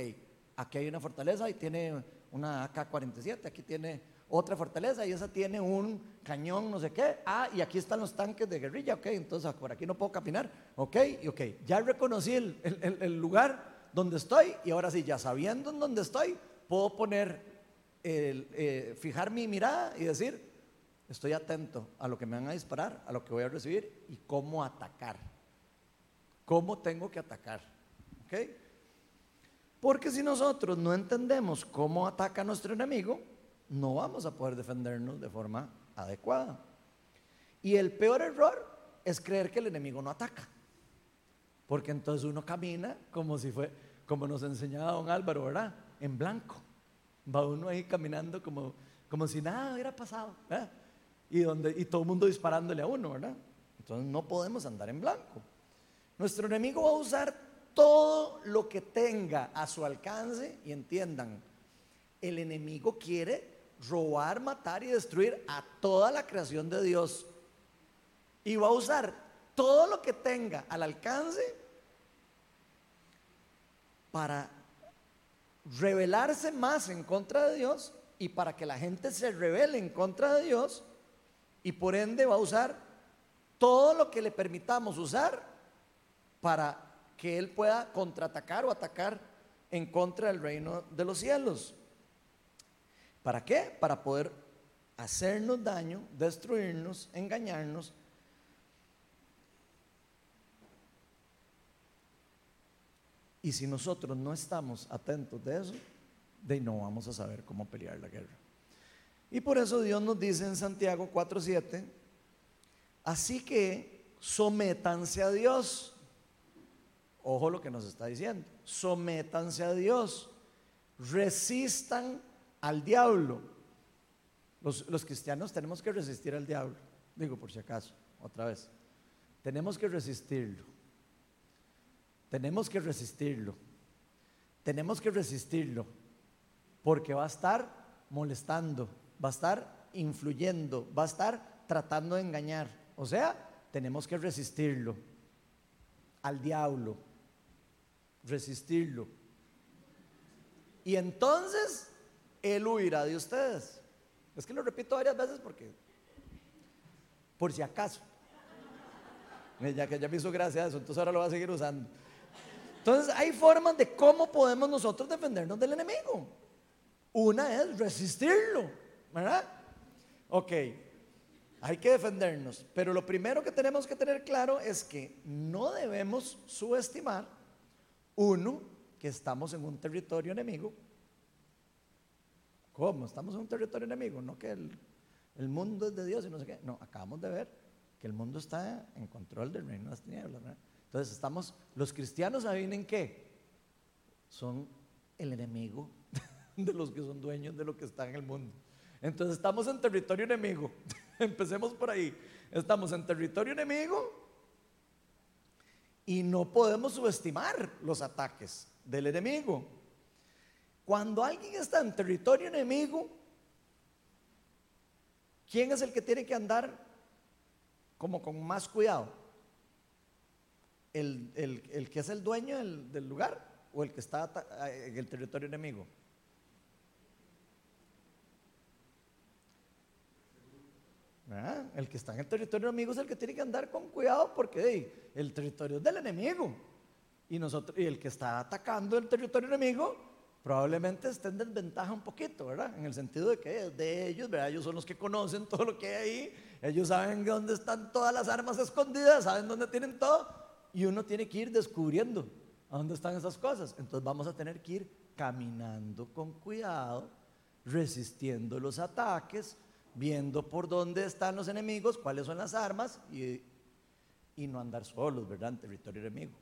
aquí hay una fortaleza y tiene una AK-47, aquí tiene otra fortaleza y esa tiene un cañón, no sé qué. Ah, y aquí están los tanques de guerrilla, ok, entonces por aquí no puedo caminar, ok, y ok. Ya reconocí el, lugar donde estoy y ahora sí, ya sabiendo en dónde estoy, puedo poner, eh, fijar mi mirada y decir, estoy atento a lo que me van a disparar, a lo que voy a recibir y cómo atacar. ¿Cómo tengo que atacar? ¿Ok? Porque si nosotros no entendemos cómo ataca nuestro enemigo, no vamos a poder defendernos de forma adecuada. Y el peor error es creer que el enemigo no ataca. Porque entonces uno camina como si fue, como nos enseñaba don Álvaro, ¿verdad? En blanco. Va uno ahí caminando como, como si nada hubiera pasado. Y, donde, y todo el mundo disparándole a uno, ¿verdad? Entonces no podemos andar en blanco. Nuestro enemigo va a usar todo lo que tenga a su alcance y entiendan, el enemigo quiere robar, matar y destruir a toda la creación de Dios. Y va a usar todo lo que tenga al alcance para rebelarse más en contra de Dios y para que la gente se rebele en contra de Dios y por ende va a usar todo lo que le permitamos usar para que Él pueda contraatacar o atacar en contra del reino de los cielos. ¿Para qué? Para poder hacernos daño, destruirnos, engañarnos. Y si nosotros no estamos atentos de eso, de no vamos a saber cómo pelear la guerra. Y por eso Dios nos dice en Santiago 4:7, así que sométanse a Dios. Ojo lo que nos está diciendo, sométanse a Dios, resistan al diablo. Los, cristianos tenemos que resistir al diablo. Digo por si acaso, otra vez. Tenemos que resistirlo. Tenemos que resistirlo. Tenemos que resistirlo. Porque va a estar molestando, va a estar influyendo, va a estar tratando de engañar. O sea, tenemos que resistirlo al diablo. Resistirlo. Y entonces él huirá de ustedes. Es que lo repito varias veces porque, por si acaso. Ya que ya me hizo gracia eso, entonces ahora lo voy a seguir usando. Entonces hay formas de cómo podemos nosotros defendernos del enemigo. Una es resistirlo, ¿verdad? Ok, hay que defendernos, pero lo primero que tenemos que tener claro es que no debemos subestimar, uno, que estamos en un territorio enemigo, ¿Cómo? Estamos en un territorio enemigo, no que el, mundo es de Dios y no sé qué. No, acabamos de ver que el mundo está en control del reino de las tinieblas. Entonces estamos, los cristianos adivinen qué, son el enemigo de los que son dueños de lo que está en el mundo. Entonces estamos en territorio enemigo. Empecemos por ahí. Estamos en territorio enemigo y no podemos subestimar los ataques del enemigo. Cuando alguien está en territorio enemigo, ¿quién es el que tiene que andar como con más cuidado? ¿El, que es el dueño del, lugar o el que está en el territorio enemigo? El que está en el territorio enemigo es el que tiene que andar con cuidado porque el territorio es del enemigo. Y, nosotros, y el que está atacando el territorio enemigo probablemente estén en desventaja un poquito, ¿verdad? En el sentido de que de ellos, ¿verdad? Ellos son los que conocen todo lo que hay ahí, ellos saben dónde están todas las armas escondidas, saben dónde tienen todo, y uno tiene que ir descubriendo dónde están esas cosas. Entonces vamos a tener que ir caminando con cuidado, resistiendo los ataques, viendo por dónde están los enemigos, cuáles son las armas, y, y no andar solos, ¿verdad? En territorio enemigo.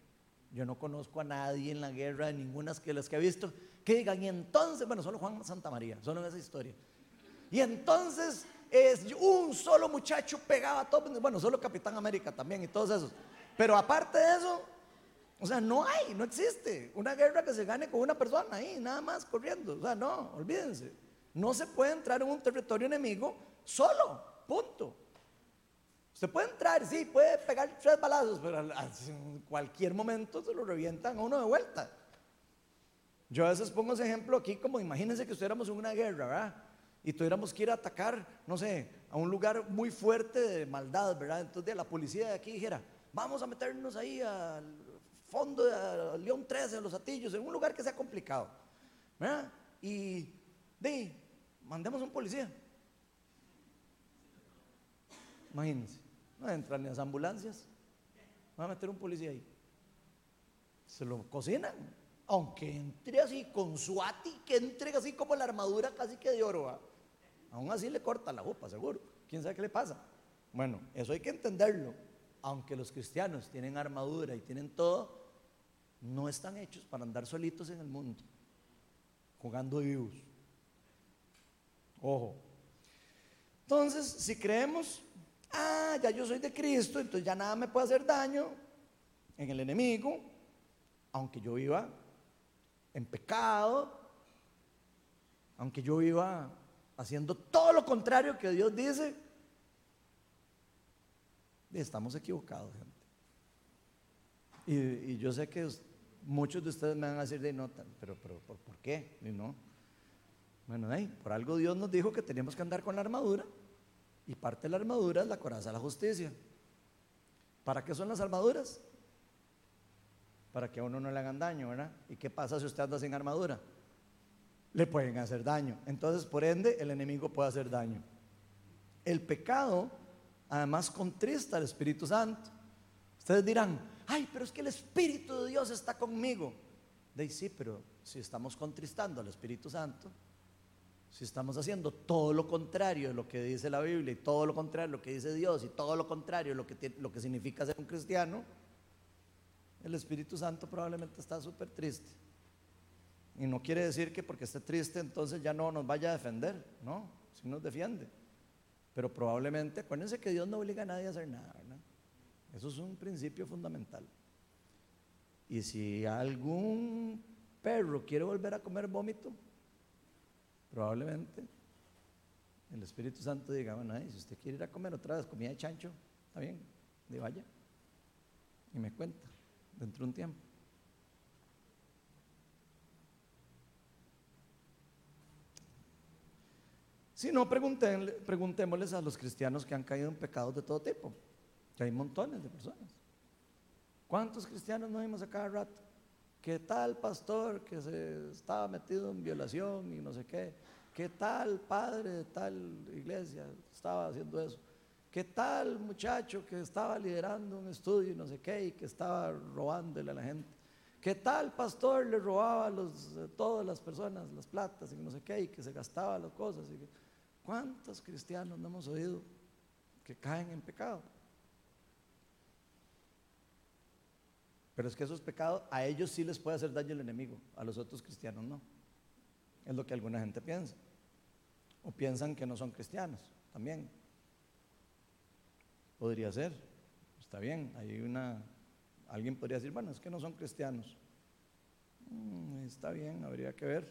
Yo no conozco a nadie en la guerra, de ninguna de las que he visto, que digan, y entonces, bueno, solo Juan Santa María, solo en esa historia. Y entonces es un solo muchacho pegaba a todo, bueno, solo Capitán América también y todos esos. Pero aparte de eso, o sea, no hay, no existe una guerra que se gane con una persona ahí, nada más corriendo. O sea, no, olvídense. No se puede entrar en un territorio enemigo solo, punto. Usted puede entrar, sí, puede pegar tres balazos, pero en cualquier momento se lo revientan a uno de vuelta. Yo a veces pongo ese ejemplo aquí como imagínense que estuviéramos en una guerra, ¿verdad? y tuviéramos que ir a atacar, no sé, a un lugar muy fuerte de maldad, ¿verdad? Entonces la policía de aquí dijera, vamos a meternos ahí al fondo de León 13, en los Atillos, en un lugar que sea complicado, ¿verdad? Y de, mandemos un policía. Imagínense, no entran ni las ambulancias, van a meter un policía ahí. Se lo cocinan, aunque entre así con su ati, que entre así como la armadura casi que de oro. Aún así le corta la jupa, seguro. ¿Quién sabe qué le pasa? Bueno, eso hay que entenderlo. Aunque los cristianos tienen armadura y tienen todo, no están hechos para andar solitos en el mundo, jugando vivos. Ojo. Entonces, si creemos, ah, ya yo soy de Cristo, entonces ya nada me puede hacer daño en el enemigo, aunque yo viva en pecado, aunque yo viva haciendo todo lo contrario que Dios dice, estamos equivocados, gente. Y, yo sé que muchos de ustedes me van a decir de nota, pero, pero ¿por, qué? Y no. Bueno, por algo Dios nos dijo que teníamos que andar con la armadura y parte de la armadura es la coraza de la justicia. ¿Para qué son las armaduras? Para que a uno no le hagan daño, ¿verdad? ¿Y qué pasa si usted anda sin armadura? le pueden hacer daño. Entonces, por ende, el enemigo puede hacer daño. El pecado, además, contrista al Espíritu Santo. Ustedes dirán, ay, pero es que el Espíritu de Dios está conmigo. De sí, pero si estamos contristando al Espíritu Santo, si estamos haciendo todo lo contrario de lo que dice la Biblia y todo lo contrario de lo que dice Dios y todo lo contrario de lo que, lo que significa ser un cristiano, el Espíritu Santo probablemente está súper triste. Y no quiere decir que porque esté triste entonces ya no nos vaya a defender, no, si nos defiende. Pero probablemente, acuérdense que Dios no obliga a nadie a hacer nada, ¿verdad? Eso es un principio fundamental. Y si algún perro quiere volver a comer vómito, probablemente el Espíritu Santo diga, bueno, si usted quiere ir a comer otra vez comida de chancho, está bien, de vaya. Y me cuenta, dentro de un tiempo. Si no, preguntémosles a los cristianos que han caído en pecados de todo tipo, que hay montones de personas. ¿Cuántos cristianos no vimos a cada rato? ¿Qué tal pastor que se estaba metido en violación y no sé qué? ¿Qué tal padre de tal iglesia estaba haciendo eso? ¿Qué tal muchacho que estaba liderando un estudio y no sé qué y que estaba robándole a la gente? ¿Qué tal pastor le robaba a los, todas las personas las platas y no sé qué y que se gastaba las cosas? Y que, ¿Cuántos cristianos no hemos oído que caen en pecado? Pero es que esos pecados a ellos sí les puede hacer daño el enemigo, a los otros cristianos no. Es lo que alguna gente piensa. O piensan que no son cristianos también. Podría ser. Está bien, hay una alguien podría decir, bueno, es que no son cristianos. Mm, está bien, habría que ver.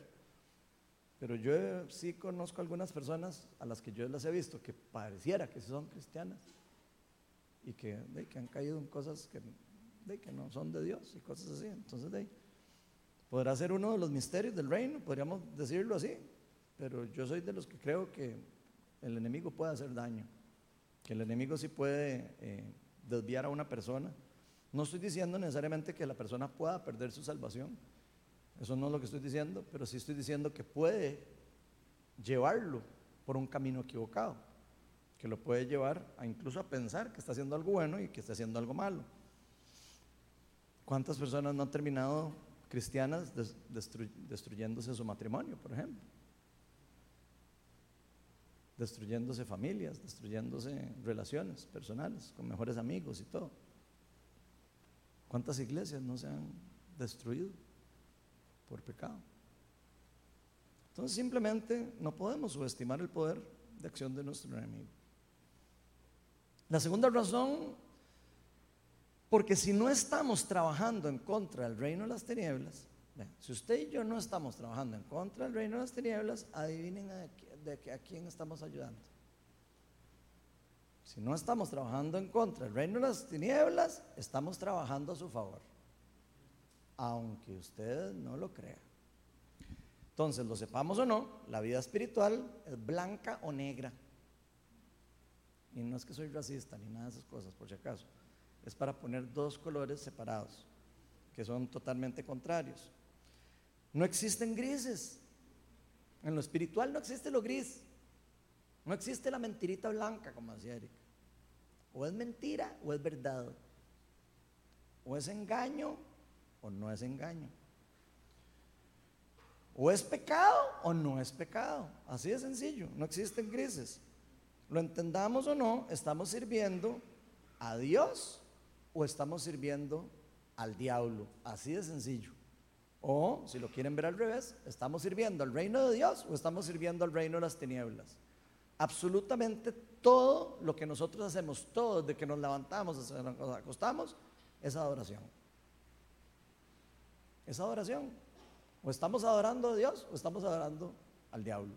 Pero yo sí conozco algunas personas a las que yo las he visto que pareciera que son cristianas y que, que han caído en cosas que, que no son de Dios y cosas así. Entonces, podrá ser uno de los misterios del reino, podríamos decirlo así. Pero yo soy de los que creo que el enemigo puede hacer daño, que el enemigo sí puede eh, desviar a una persona. No estoy diciendo necesariamente que la persona pueda perder su salvación eso no es lo que estoy diciendo, pero sí estoy diciendo que puede llevarlo por un camino equivocado, que lo puede llevar a incluso a pensar que está haciendo algo bueno y que está haciendo algo malo. ¿Cuántas personas no han terminado cristianas destruyéndose su matrimonio, por ejemplo? Destruyéndose familias, destruyéndose relaciones personales con mejores amigos y todo. ¿Cuántas iglesias no se han destruido? por pecado. Entonces simplemente no podemos subestimar el poder de acción de nuestro enemigo. La segunda razón, porque si no estamos trabajando en contra del reino de las tinieblas, si usted y yo no estamos trabajando en contra del reino de las tinieblas, adivinen de a quién estamos ayudando. Si no estamos trabajando en contra del reino de las tinieblas, estamos trabajando a su favor. Aunque usted no lo crea. Entonces, lo sepamos o no, la vida espiritual es blanca o negra. Y no es que soy racista ni nada de esas cosas, por si acaso. Es para poner dos colores separados, que son totalmente contrarios. No existen grises. En lo espiritual no existe lo gris. No existe la mentirita blanca, como decía Eric. O es mentira o es verdad. O es engaño o no es engaño. O es pecado o no es pecado. Así de sencillo. No existen grises. Lo entendamos o no, estamos sirviendo a Dios o estamos sirviendo al diablo. Así de sencillo. O, si lo quieren ver al revés, ¿estamos sirviendo al reino de Dios o estamos sirviendo al reino de las tinieblas? Absolutamente todo lo que nosotros hacemos, todo desde que nos levantamos hasta que nos acostamos, es adoración. Es adoración. O estamos adorando a Dios o estamos adorando al diablo.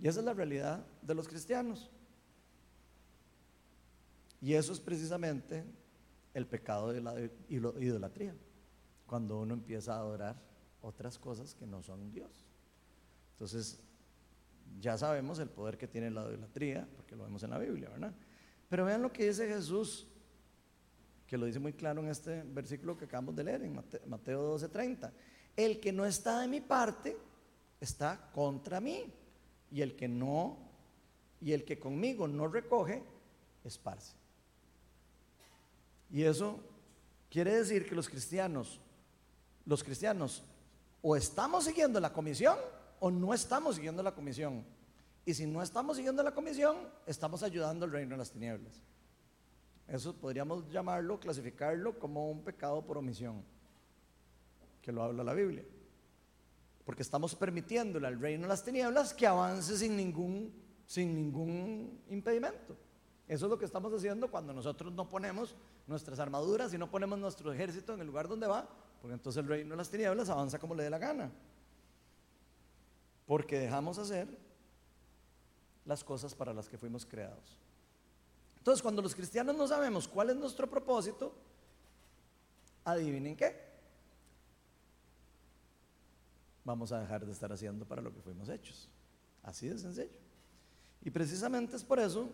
Y esa es la realidad de los cristianos. Y eso es precisamente el pecado de la idolatría, cuando uno empieza a adorar otras cosas que no son Dios. Entonces, ya sabemos el poder que tiene la idolatría, porque lo vemos en la Biblia, ¿verdad? Pero vean lo que dice Jesús, que lo dice muy claro en este versículo que acabamos de leer, en Mateo 12:30. El que no está de mi parte está contra mí, y el que no, y el que conmigo no recoge, esparce. Y eso quiere decir que los cristianos, los cristianos, o estamos siguiendo la comisión, o no estamos siguiendo la comisión. Y si no estamos siguiendo la comisión, estamos ayudando al reino de las tinieblas. Eso podríamos llamarlo, clasificarlo como un pecado por omisión, que lo habla la Biblia. Porque estamos permitiéndole al reino de las tinieblas que avance sin ningún, sin ningún impedimento. Eso es lo que estamos haciendo cuando nosotros no ponemos nuestras armaduras y no ponemos nuestro ejército en el lugar donde va, porque entonces el reino de las tinieblas avanza como le dé la gana porque dejamos hacer las cosas para las que fuimos creados. Entonces, cuando los cristianos no sabemos cuál es nuestro propósito, adivinen qué. Vamos a dejar de estar haciendo para lo que fuimos hechos. Así de sencillo. Y precisamente es por eso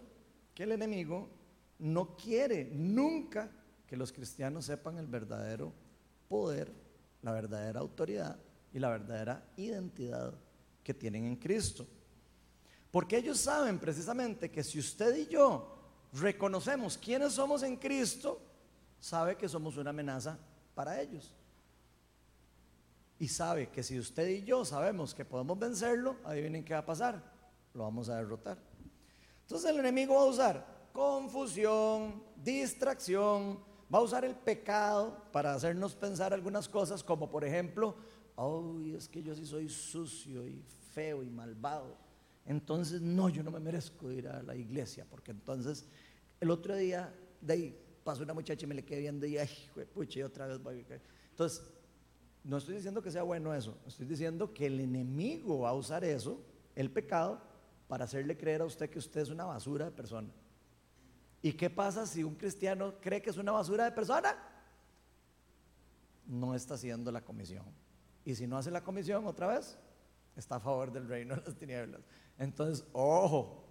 que el enemigo no quiere nunca que los cristianos sepan el verdadero poder, la verdadera autoridad y la verdadera identidad que tienen en Cristo. Porque ellos saben precisamente que si usted y yo reconocemos quiénes somos en Cristo, sabe que somos una amenaza para ellos. Y sabe que si usted y yo sabemos que podemos vencerlo, adivinen qué va a pasar. Lo vamos a derrotar. Entonces el enemigo va a usar confusión, distracción, va a usar el pecado para hacernos pensar algunas cosas, como por ejemplo, ay, es que yo sí soy sucio y feo y malvado. Entonces, no, yo no me merezco ir a la iglesia, porque entonces el otro día de ahí pasó una muchacha y me le quedé viendo y, ay, pucha, y otra vez voy. Entonces, no estoy diciendo que sea bueno eso, estoy diciendo que el enemigo va a usar eso, el pecado, para hacerle creer a usted que usted es una basura de persona. ¿Y qué pasa si un cristiano cree que es una basura de persona? No está haciendo la comisión. Y si no hace la comisión otra vez, está a favor del reino de las tinieblas. Entonces, ojo,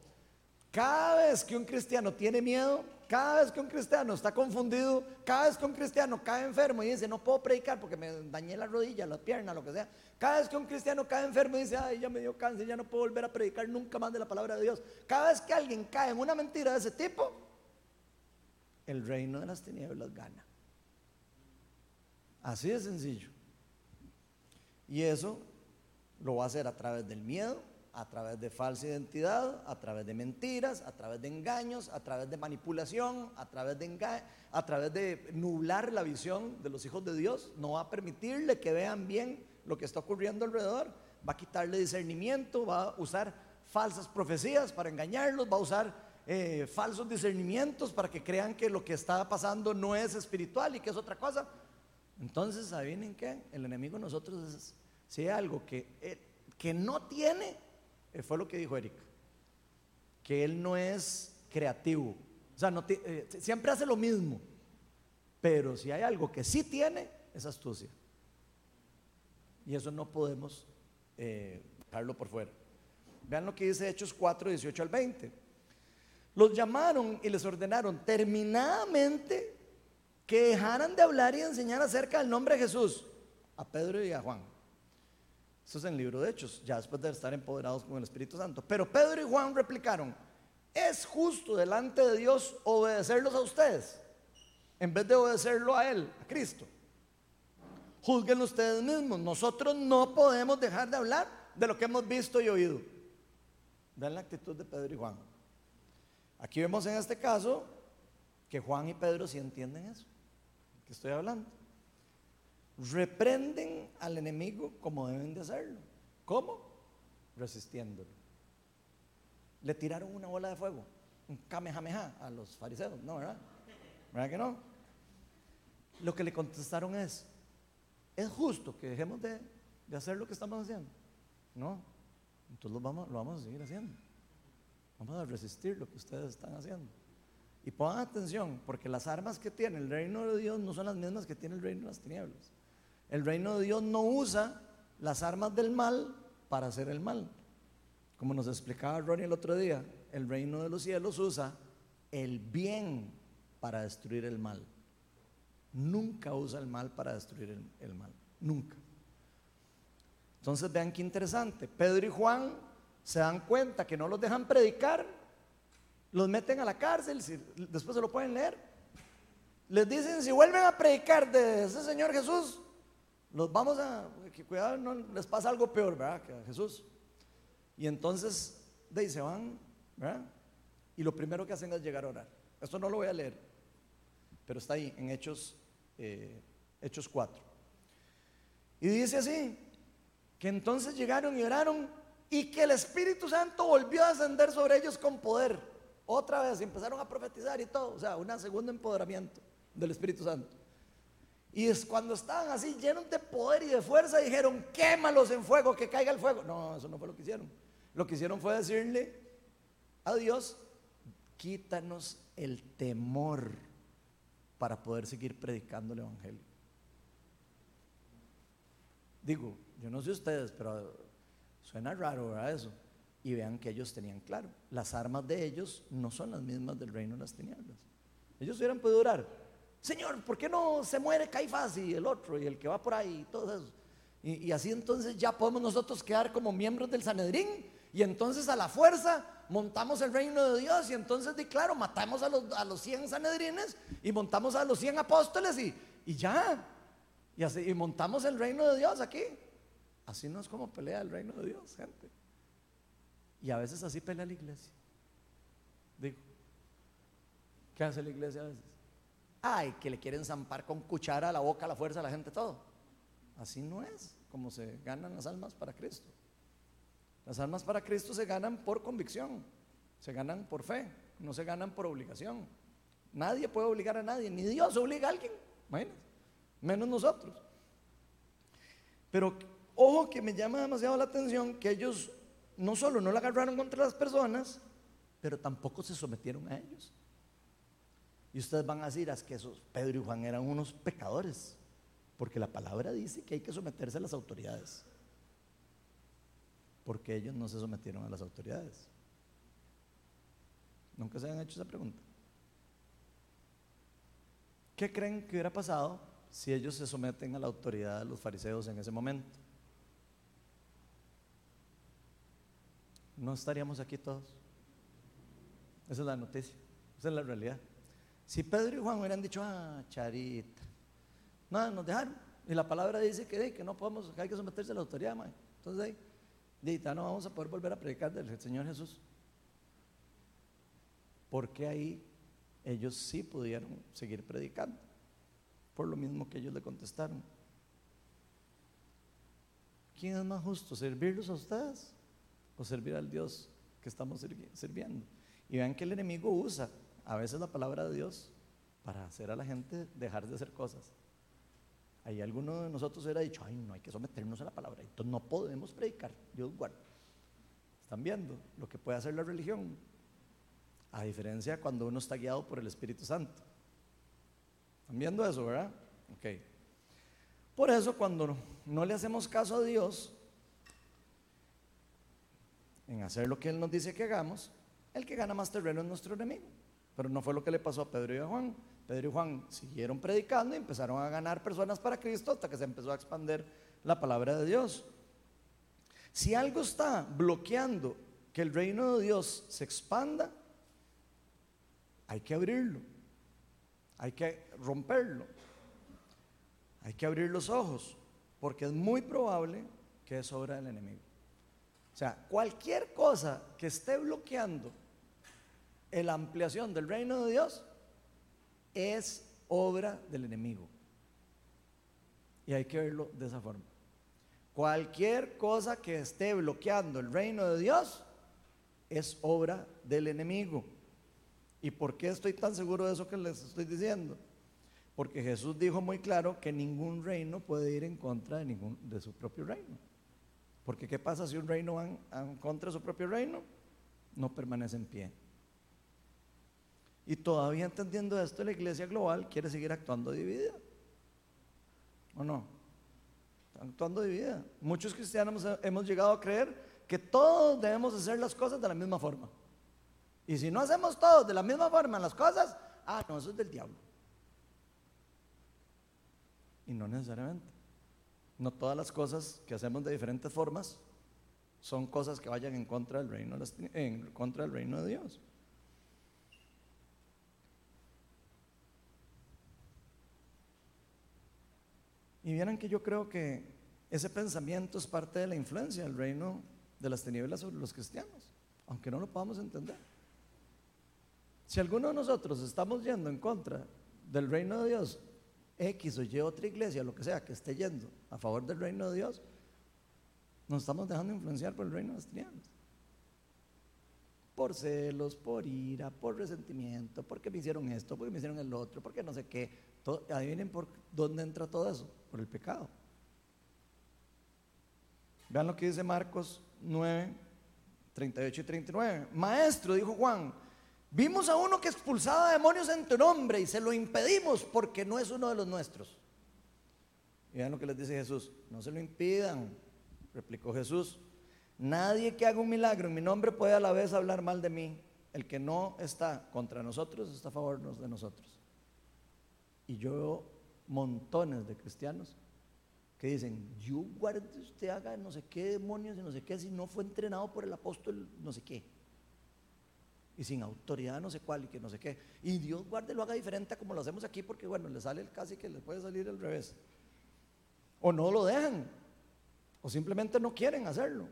cada vez que un cristiano tiene miedo, cada vez que un cristiano está confundido, cada vez que un cristiano cae enfermo y dice, no puedo predicar porque me dañé la rodilla, la pierna, lo que sea, cada vez que un cristiano cae enfermo y dice, ay, ya me dio cáncer, ya no puedo volver a predicar nunca más de la palabra de Dios, cada vez que alguien cae en una mentira de ese tipo, el reino de las tinieblas gana. Así de sencillo. Y eso lo va a hacer a través del miedo, a través de falsa identidad, a través de mentiras, a través de engaños, a través de manipulación, a través de, nublar la visión de los hijos de Dios. No va a permitirle que vean bien lo que está ocurriendo alrededor. Va a quitarle discernimiento, va a usar falsas profecías para engañarlos, va a usar eh, falsos discernimientos para que crean que lo que está pasando no es espiritual y que es otra cosa. Entonces, ¿saben qué? El enemigo nosotros es, si hay algo que, eh, que no tiene, eh, fue lo que dijo Erika, que él no es creativo. O sea, siempre hace lo mismo. Pero si hay algo que sí tiene, es astucia. Y eso no podemos dejarlo por fuera. Vean lo que dice Hechos 4, 18 al 20 los llamaron y les ordenaron terminadamente que dejaran de hablar y enseñar acerca del nombre de Jesús a Pedro y a Juan. Eso es en el libro de Hechos, ya después de estar empoderados con el Espíritu Santo. Pero Pedro y Juan replicaron, es justo delante de Dios obedecerlos a ustedes, en vez de obedecerlo a Él, a Cristo. Juzguen ustedes mismos, nosotros no podemos dejar de hablar de lo que hemos visto y oído. Vean la actitud de Pedro y Juan. Aquí vemos en este caso que Juan y Pedro sí entienden eso, que estoy hablando. Reprenden al enemigo como deben de hacerlo. ¿Cómo? Resistiéndolo. Le tiraron una bola de fuego, un kamehameha a los fariseos, ¿no, verdad? ¿Verdad que no? Lo que le contestaron es, ¿es justo que dejemos de, hacer lo que estamos haciendo? No, entonces vamos, lo vamos a seguir haciendo. Vamos a resistir lo que ustedes están haciendo. Y pongan atención, porque las armas que tiene el reino de Dios no son las mismas que tiene el reino de las tinieblas. El reino de Dios no usa las armas del mal para hacer el mal. Como nos explicaba Ronnie el otro día, el reino de los cielos usa el bien para destruir el mal. Nunca usa el mal para destruir el, mal. Nunca. Entonces vean qué interesante. Pedro y Juan se dan cuenta que no los dejan predicar, los meten a la cárcel, después se lo pueden leer. Les dicen, si vuelven a predicar de ese Señor Jesús, los vamos a, que cuidado, no les pasa algo peor, ¿verdad? Que a Jesús. Y entonces, de ahí se van, ¿verdad? Y lo primero que hacen es llegar a orar. Esto no lo voy a leer, pero está ahí en Hechos, eh, Hechos 4. Y dice así, que entonces llegaron y oraron y que el Espíritu Santo volvió a ascender sobre ellos con poder. Otra vez, y empezaron a profetizar y todo, o sea, un segundo empoderamiento del Espíritu Santo. Y es cuando estaban así llenos de poder y de fuerza, dijeron, quémalos en fuego, que caiga el fuego. No, eso no fue lo que hicieron. Lo que hicieron fue decirle a Dios, quítanos el temor para poder seguir predicando el Evangelio. Digo, yo no sé ustedes, pero Suena raro, ¿verdad? Eso. Y vean que ellos tenían claro, las armas de ellos no son las mismas del reino de las tinieblas. Ellos hubieran podido orar, Señor, ¿por qué no se muere Caifás y el otro y el que va por ahí y todo eso? Y, así entonces ya podemos nosotros quedar como miembros del Sanedrín y entonces a la fuerza montamos el reino de Dios y entonces, di claro, matamos a los, a los 100 Sanedrines y montamos a los 100 apóstoles y, y ya. Y, así, y montamos el reino de Dios aquí. Así no es como pelea el reino de Dios, gente. Y a veces así pelea la iglesia. Digo, ¿qué hace la iglesia a veces? Ay, que le quieren zampar con cuchara a la boca, a la fuerza a la gente, todo. Así no es como se ganan las almas para Cristo. Las almas para Cristo se ganan por convicción, se ganan por fe, no se ganan por obligación. Nadie puede obligar a nadie, ni Dios obliga a alguien, menos nosotros. Pero Ojo que me llama demasiado la atención que ellos no solo no la agarraron contra las personas, pero tampoco se sometieron a ellos. Y ustedes van a decir, es que esos Pedro y Juan eran unos pecadores, porque la palabra dice que hay que someterse a las autoridades. Porque ellos no se sometieron a las autoridades. Nunca se han hecho esa pregunta. ¿Qué creen que hubiera pasado si ellos se someten a la autoridad de los fariseos en ese momento? No estaríamos aquí todos. Esa es la noticia, esa es la realidad. Si Pedro y Juan hubieran dicho, ah, charita, no, nos dejaron. Y la palabra dice que, no podemos, que hay que someterse a la autoridad, Entonces, ahí, no vamos a poder volver a predicar del Señor Jesús. Porque ahí ellos sí pudieron seguir predicando, por lo mismo que ellos le contestaron. ¿Quién es más justo, servirlos a ustedes o servir al Dios que estamos sirviendo. Y vean que el enemigo usa a veces la palabra de Dios para hacer a la gente dejar de hacer cosas. Ahí alguno de nosotros hubiera dicho, ay, no hay que someternos a la palabra, entonces no podemos predicar, Dios guarda. ¿Están viendo lo que puede hacer la religión? A diferencia cuando uno está guiado por el Espíritu Santo. ¿Están viendo eso, verdad? Ok. Por eso cuando no le hacemos caso a Dios en hacer lo que Él nos dice que hagamos, el que gana más terreno es nuestro enemigo. Pero no fue lo que le pasó a Pedro y a Juan. Pedro y Juan siguieron predicando y empezaron a ganar personas para Cristo hasta que se empezó a expandir la palabra de Dios. Si algo está bloqueando que el reino de Dios se expanda, hay que abrirlo, hay que romperlo, hay que abrir los ojos, porque es muy probable que es obra del enemigo. O sea, cualquier cosa que esté bloqueando la ampliación del reino de Dios es obra del enemigo. Y hay que verlo de esa forma. Cualquier cosa que esté bloqueando el reino de Dios es obra del enemigo. ¿Y por qué estoy tan seguro de eso que les estoy diciendo? Porque Jesús dijo muy claro que ningún reino puede ir en contra de, ningún, de su propio reino. Porque ¿qué pasa si un reino va en contra de su propio reino? No permanece en pie. Y todavía entendiendo esto, la iglesia global quiere seguir actuando dividida. ¿O no? Actuando dividida. Muchos cristianos hemos llegado a creer que todos debemos hacer las cosas de la misma forma. Y si no hacemos todos de la misma forma las cosas, ah, no, eso es del diablo. Y no necesariamente. No todas las cosas que hacemos de diferentes formas son cosas que vayan en contra del reino, en contra reino de Dios. Y vieran que yo creo que ese pensamiento es parte de la influencia del reino de las tinieblas sobre los cristianos, aunque no lo podamos entender. Si alguno de nosotros estamos yendo en contra del reino de Dios, X o Y otra iglesia, lo que sea, que esté yendo a favor del reino de Dios, nos estamos dejando influenciar por el reino de las tinieblas. Por celos, por ira, por resentimiento, porque me hicieron esto, porque me hicieron el otro, porque no sé qué. adivinen por dónde entra todo eso por el pecado. Vean lo que dice Marcos 9, 38 y 39. Maestro, dijo Juan, vimos a uno que expulsaba demonios en tu nombre y se lo impedimos porque no es uno de los nuestros. Y vean lo que les dice Jesús, no se lo impidan, replicó Jesús. Nadie que haga un milagro en mi nombre puede a la vez hablar mal de mí. El que no está contra nosotros está a favor de nosotros. Y yo montones de cristianos que dicen, yo guarde usted haga no sé qué demonios y no sé qué si no fue entrenado por el apóstol no sé qué. Y sin autoridad no sé cuál y que no sé qué. Y Dios guarde lo haga diferente a como lo hacemos aquí porque bueno, le sale casi que le puede salir al revés. O no lo dejan. O simplemente no quieren hacerlo.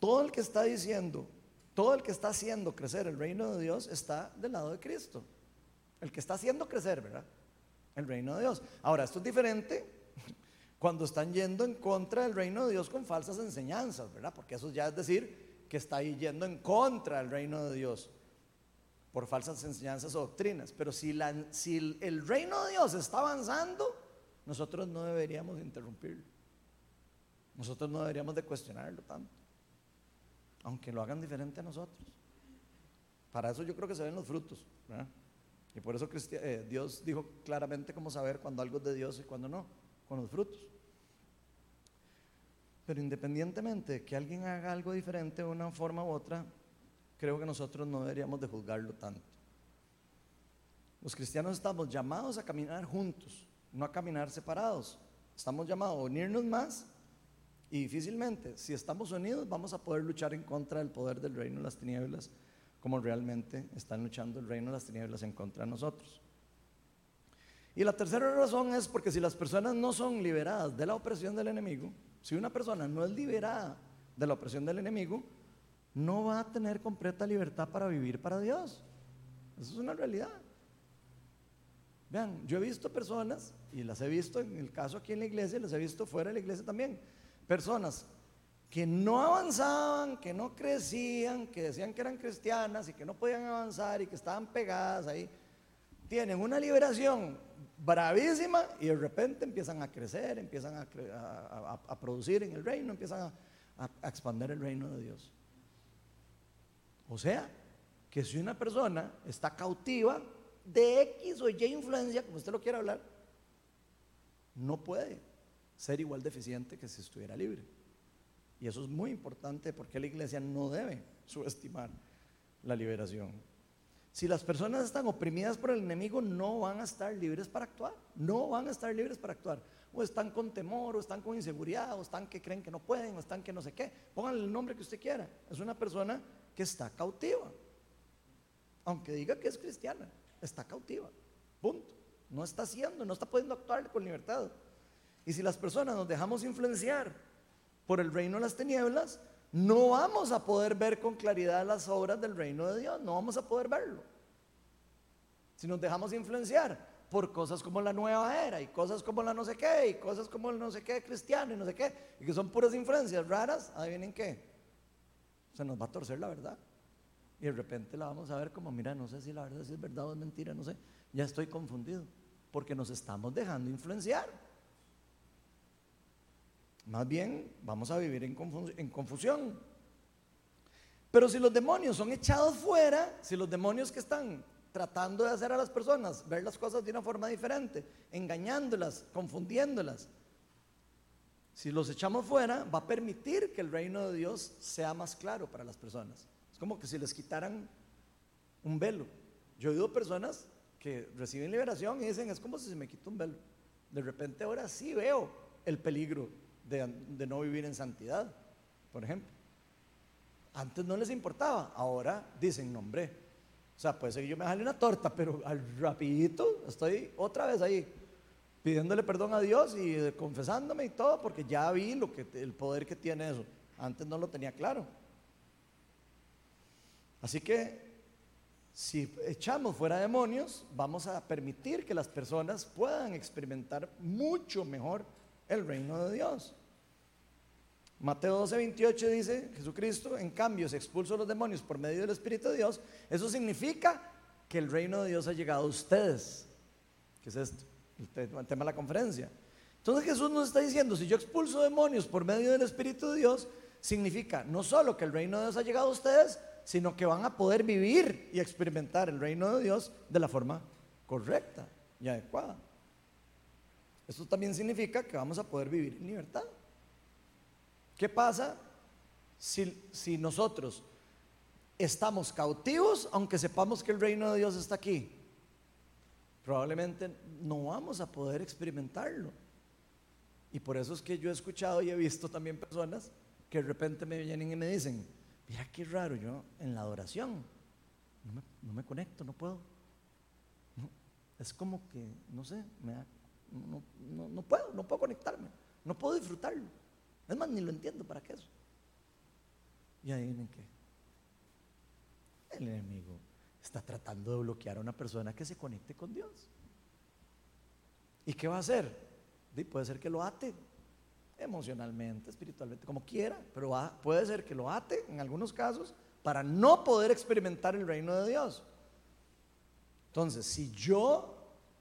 Todo el que está diciendo, todo el que está haciendo crecer el reino de Dios está del lado de Cristo el que está haciendo crecer, ¿verdad? El reino de Dios. Ahora, esto es diferente cuando están yendo en contra del reino de Dios con falsas enseñanzas, ¿verdad? Porque eso ya es decir está yendo en contra del reino de Dios por falsas enseñanzas o doctrinas. Pero si, el reino de Dios está avanzando, nosotros no deberíamos interrumpirlo. Nosotros no deberíamos de cuestionarlo tanto, aunque lo hagan diferente a nosotros. Para eso yo creo que se ven los frutos. Y por eso eh, Dios dijo claramente cómo saber cuando algo es de Dios y cuando no, con los frutos. Pero independientemente de que alguien haga algo diferente de una forma u otra, creo que nosotros no deberíamos de juzgarlo tanto. Los cristianos estamos llamados a caminar juntos, no a caminar separados. Estamos llamados a unirnos más y difícilmente, si estamos unidos, vamos a poder luchar en contra del poder del reino de las tinieblas como realmente están luchando el reino de las tinieblas en contra de nosotros. Y la tercera razón es porque si las personas no son liberadas de la opresión del enemigo, si una persona no es liberada de la opresión del enemigo, no va a tener completa libertad para vivir para Dios. Eso es una realidad. Vean, yo he visto personas, y las he visto en el caso aquí en la iglesia, las he visto fuera de la iglesia también, personas que no avanzaban, que no crecían, que decían que eran cristianas y que no podían avanzar y que estaban pegadas ahí, tienen una liberación bravísima y de repente empiezan a crecer, empiezan a, producir en el reino, empiezan a, a expandir el reino de Dios. O sea, que si una persona está cautiva de X o Y influencia, como usted lo quiera hablar, no puede ser igual deficiente que si estuviera libre. Y eso es muy importante porque la iglesia no debe subestimar la liberación. Si las personas están oprimidas por el enemigo, no van a estar libres para actuar. No van a estar libres para actuar. O están con temor, o están con inseguridad, o están que creen que no pueden, o están que no sé qué. Pónganle el nombre que usted quiera. Es una persona que está cautiva. Aunque diga que es cristiana, está cautiva. Punto. No está haciendo, no está pudiendo actuar con libertad. Y si las personas nos dejamos influenciar por el reino de las tinieblas, no vamos a poder ver con claridad las obras del reino de Dios, no vamos a poder verlo. Si nos dejamos influenciar por cosas como la nueva era y cosas como la no sé qué y cosas como el no sé qué cristiano y no sé qué, y que son puras influencias raras, adivinen qué, se nos va a torcer la verdad. Y de repente la vamos a ver como, mira, no sé si la verdad es verdad o es mentira, no sé, ya estoy confundido, porque nos estamos dejando influenciar. Más bien vamos a vivir en, confusión. Pero si los demonios son echados fuera, si los demonios que están tratando de hacer a las personas ver las cosas de una forma diferente, engañándolas, confundiéndolas, si los echamos fuera, va a permitir que el reino de Dios sea más claro para las personas. Es como que si les quitaran un velo. Yo he oído personas que reciben liberación y dicen, es como si se me quita un velo. De repente ahora sí veo el peligro de, no vivir en santidad, por ejemplo. Antes no les importaba, ahora dicen, no hombre, o sea, puede ser que yo me jale una torta, pero al rapidito estoy otra vez ahí pidiéndole perdón a Dios y confesándome y todo, porque ya vi lo que, el poder que tiene eso. Antes no lo tenía claro. Así que si echamos fuera demonios, vamos a permitir que las personas puedan experimentar mucho mejor el reino de Dios. Mateo 12, 28 dice, Jesucristo en cambio se expulsó los demonios por medio del Espíritu de Dios. Eso significa que el reino de Dios ha llegado a ustedes. ¿Qué es esto? El tema de la conferencia. Entonces Jesús nos está diciendo, si yo expulso demonios por medio del Espíritu de Dios, significa no solo que el reino de Dios ha llegado a ustedes, sino que van a poder vivir y experimentar el reino de Dios de la forma correcta y adecuada. Esto también significa que vamos a poder vivir en libertad. ¿Qué pasa si, si nosotros estamos cautivos aunque sepamos que el reino de Dios está aquí? Probablemente no vamos a poder experimentarlo. Y por eso es que yo he escuchado y he visto también personas que de repente me vienen y me dicen, mira qué raro, yo en la adoración no me, conecto, no puedo. es como que, no sé, me da no, puedo, no puedo conectarme, no puedo disfrutarlo. Es más, ni lo entiendo para qué eso. Y adivinen qué. El enemigo está tratando de bloquear a una persona que se conecte con Dios. ¿Y qué va a hacer? puede ser que lo ate emocionalmente, espiritualmente, como quiera, pero puede ser que lo ate en algunos casos para no poder experimentar el reino de Dios. Entonces, si yo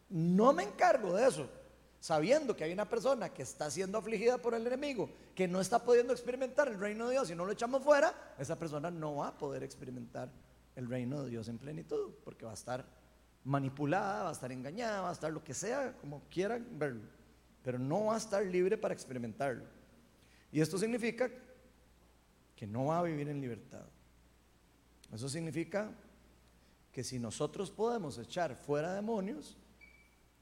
no me encargo de eso, sabiendo que hay una persona que está siendo afligida por el enemigo, que no está pudiendo experimentar el reino de Dios y no lo echamos fuera, esa persona no va a poder experimentar el reino de Dios en plenitud, porque va a estar manipulada, va a estar engañada, va a estar lo que sea, como quieran verlo, pero no va a estar libre para experimentarlo. Y esto significa que no va a vivir en libertad. Eso significa que si nosotros podemos echar fuera demonios,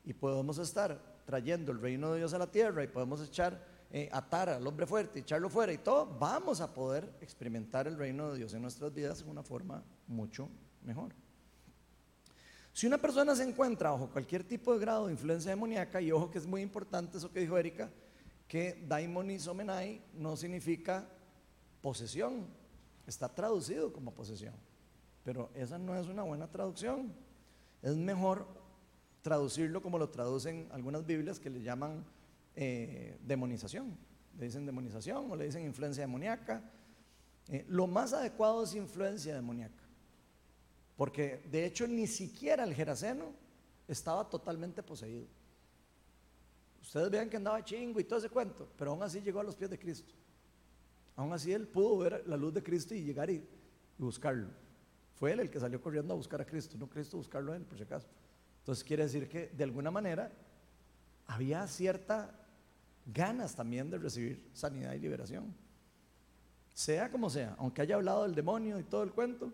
y podemos estar trayendo el reino de Dios a la tierra y podemos echar, eh, atar al hombre fuerte, echarlo fuera y todo, vamos a poder experimentar el reino de Dios en nuestras vidas de una forma mucho mejor. Si una persona se encuentra bajo cualquier tipo de grado de influencia demoníaca, y ojo que es muy importante eso que dijo Erika, que daimonizomenai no significa posesión, está traducido como posesión, pero esa no es una buena traducción. Es mejor traducirlo como lo traducen algunas Biblias que le llaman eh, demonización. le dicen demonización o le dicen influencia demoníaca. Eh, lo más adecuado es influencia demoníaca, porque de hecho ni siquiera el Geraseno estaba totalmente poseído. Ustedes vean que andaba chingo y todo ese cuento, pero aún así llegó a los pies de Cristo. Aún así él pudo ver la luz de Cristo y llegar y, buscarlo. Fue él el que salió corriendo a buscar a Cristo, no Cristo buscarlo a él, por si acaso. Entonces quiere decir que de alguna manera había cierta ganas también de recibir sanidad y liberación. Sea como sea, aunque haya hablado del demonio y todo el cuento,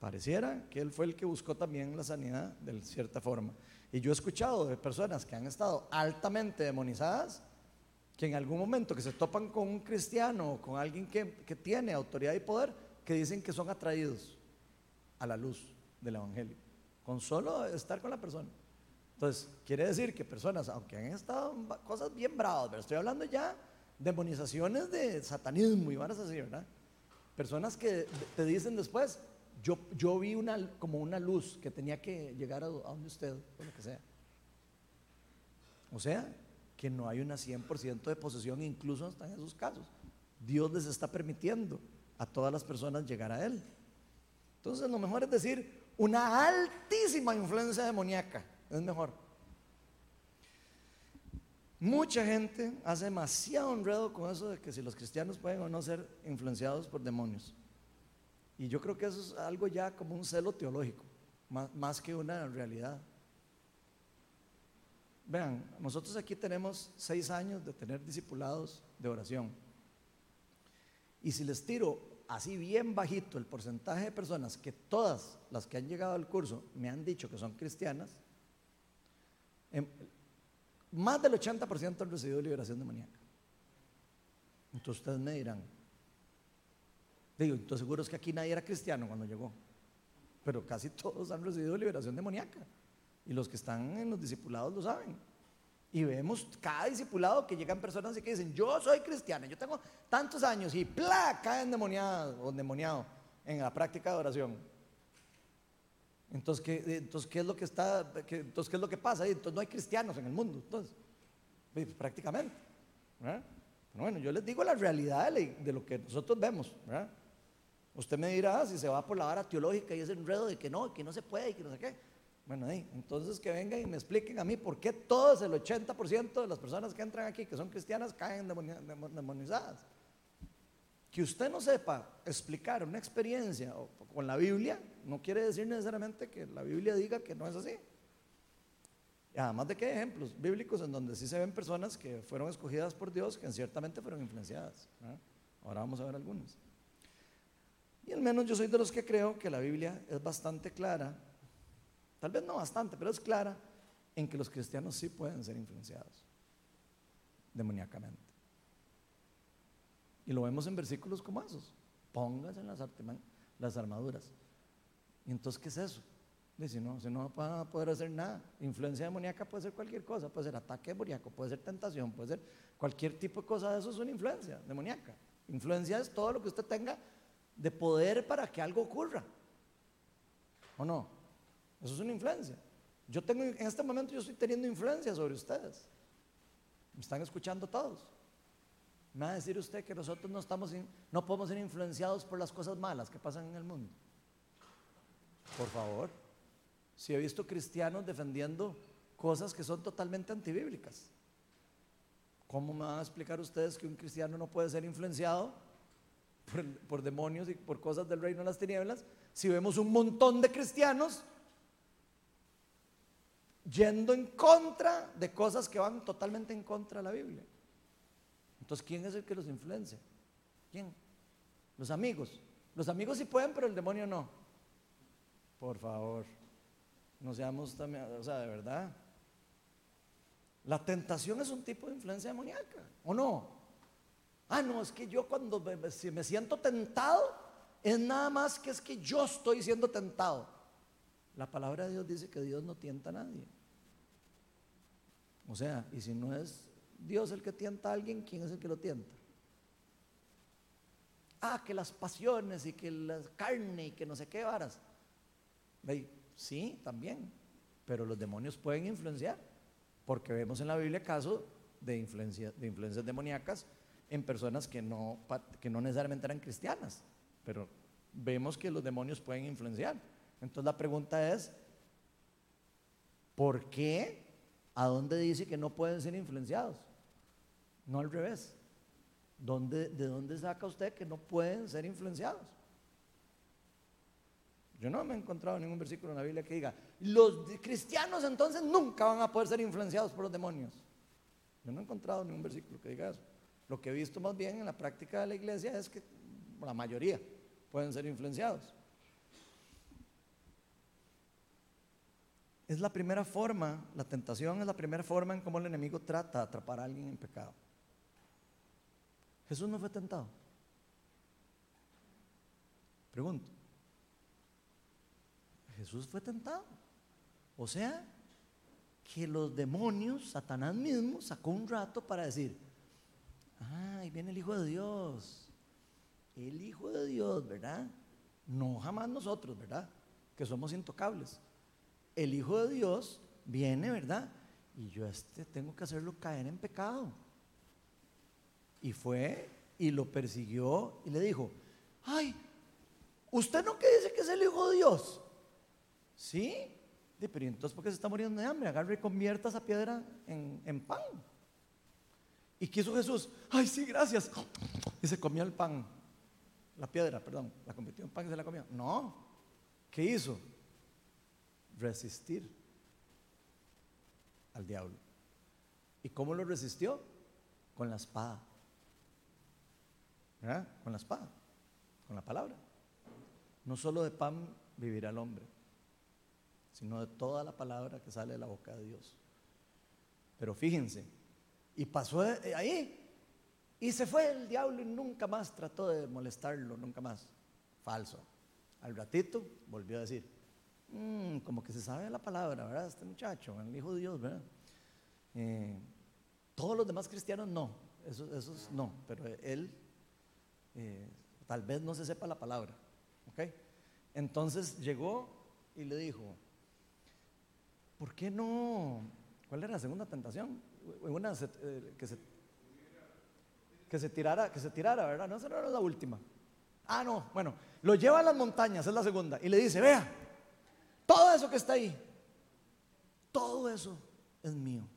pareciera que él fue el que buscó también la sanidad de cierta forma. Y yo he escuchado de personas que han estado altamente demonizadas, que en algún momento que se topan con un cristiano o con alguien que, que tiene autoridad y poder, que dicen que son atraídos a la luz del Evangelio, con solo estar con la persona. Entonces, quiere decir que personas, aunque han estado cosas bien bravas, pero estoy hablando ya de demonizaciones de satanismo y van a decir, ¿verdad? Personas que te dicen después, yo, yo vi una, como una luz que tenía que llegar a, donde usted, o lo que sea. O sea, que no hay una 100% de posesión, incluso hasta en esos casos. Dios les está permitiendo a todas las personas llegar a Él. Entonces, lo mejor es decir una altísima influencia demoníaca es mejor. Mucha gente hace demasiado enredo con eso de que si los cristianos pueden o no ser influenciados por demonios. Y yo creo que eso es algo ya como un celo teológico, más, más que una realidad. Vean, nosotros aquí tenemos seis años de tener discipulados de oración. Y si les tiro así bien bajito el porcentaje de personas que todas las que han llegado al curso me han dicho que son cristianas, Em, más del 80% han recibido liberación demoníaca. Entonces ustedes me dirán, digo, entonces seguro es que aquí nadie era cristiano cuando llegó, pero casi todos han recibido liberación demoníaca. Y los que están en los discipulados lo saben. Y vemos cada discipulado que llegan personas y que dicen, yo soy cristiano, yo tengo tantos años y ¡plá! caen demoniados o demoniados en la práctica de oración. Entonces, ¿qué, entonces, ¿qué es lo que está, entonces, ¿qué es lo que pasa? Entonces, no hay cristianos en el mundo, entonces, pues, prácticamente. Bueno, yo les digo la realidad de, lo que nosotros vemos. Usted me dirá si se va por la vara teológica y ese enredo de que no, que no se puede y que no sé qué. Bueno, entonces que vengan y me expliquen a mí por qué todos el 80% de las personas que entran aquí, que son cristianas, caen demonizadas. Que usted no sepa explicar una experiencia con la Biblia, no quiere decir necesariamente que la Biblia diga que no es así. Y además de que hay ejemplos bíblicos en donde sí se ven personas que fueron escogidas por Dios, que ciertamente fueron influenciadas. Ahora vamos a ver algunas. Y al menos yo soy de los que creo que la Biblia es bastante clara, tal vez no bastante, pero es clara en que los cristianos sí pueden ser influenciados demoníacamente. Y lo vemos en versículos como esos. Póngase en las, las armaduras. ¿Y entonces qué es eso? Dice, no, si no van a poder hacer nada. Influencia demoníaca puede ser cualquier cosa, puede ser ataque demoníaco, puede ser tentación, puede ser cualquier tipo de cosa de eso es una influencia demoníaca. Influencia es todo lo que usted tenga de poder para que algo ocurra. ¿O no? Eso es una influencia. Yo tengo, en este momento yo estoy teniendo influencia sobre ustedes. Me están escuchando todos. Me va a decir usted que nosotros no, estamos no podemos ser influenciados por las cosas malas que pasan en el mundo. Por favor. Si he visto cristianos defendiendo cosas que son totalmente antibíblicas. ¿Cómo me van a explicar ustedes que un cristiano no puede ser influenciado por, por, demonios y por cosas del reino de las tinieblas si vemos un montón de cristianos yendo en contra de cosas que van totalmente en contra de la Biblia? Entonces, ¿quién es el que los influencia? ¿Quién? Los amigos. Los amigos sí pueden, pero el demonio no. Por favor, no seamos también, o sea, de verdad. La tentación es un tipo de influencia demoníaca, ¿o no? Ah, no, es que yo cuando me, me siento tentado, es nada más que es que yo estoy siendo tentado. La palabra de Dios dice que Dios no tienta a nadie. O sea, y si no es Dios el que tienta a alguien, ¿quién es el que lo tienta? Ah, que las pasiones y que la carne y que no sé qué varas. Sí, también. Pero los demonios pueden influenciar. Porque vemos en la Biblia casos de, influencia, de influencias demoníacas en personas que no, que no necesariamente eran cristianas, pero vemos que los demonios pueden influenciar. Entonces la pregunta es, ¿por qué? ¿A dónde dice que no pueden ser influenciados? No al revés. ¿Dónde, ¿De dónde saca usted que no pueden ser influenciados? Yo no me he encontrado ningún versículo en la Biblia que diga, los cristianos entonces nunca van a poder ser influenciados por los demonios. Yo no he encontrado ningún versículo que diga eso. Lo que he visto más bien en la práctica de la iglesia es que la mayoría pueden ser influenciados. Es la primera forma, la tentación es la primera forma en cómo el enemigo trata de atrapar a alguien en pecado. Jesús no fue tentado. Pregunto. Jesús fue tentado. O sea, que los demonios, Satanás mismo, sacó un rato para decir, ah, ahí viene el Hijo de Dios. El Hijo de Dios, ¿verdad? No jamás nosotros, ¿verdad? Que somos intocables. El Hijo de Dios viene, ¿verdad? Y yo este tengo que hacerlo caer en pecado. Y fue y lo persiguió y le dijo, ay, ¿usted no que dice que es el Hijo de Dios? Sí, pero entonces ¿por qué se está muriendo de hambre? Agarre y convierta esa piedra en, pan. ¿Y qué hizo Jesús? Ay, sí, gracias. Y se comió el pan. La piedra, perdón. La convirtió en pan y se la comió. No. ¿Qué hizo? Resistir al diablo. ¿Y cómo lo resistió? Con la espada. Con la espada. Con la palabra. No solo de pan vivirá el hombre sino de toda la palabra que sale de la boca de Dios. Pero fíjense, y pasó ahí, y se fue el diablo y nunca más trató de molestarlo, nunca más. Falso. Al ratito volvió a decir, mm, como que se sabe la palabra, ¿verdad? Este muchacho, el Hijo de Dios, ¿verdad? Eh, todos los demás cristianos no, esos, no, pero él eh, tal vez no se sepa la palabra, ¿ok? Entonces llegó y le dijo, ¿por qué no? ¿Cuál era la segunda tentación? Eh, que, se, que se tirara, que se tirara, ¿verdad? No, esa no era la última. Ah, no, bueno, lo lleva a las montañas, es la segunda, y le dice, vea, todo eso que está ahí, todo eso es mío.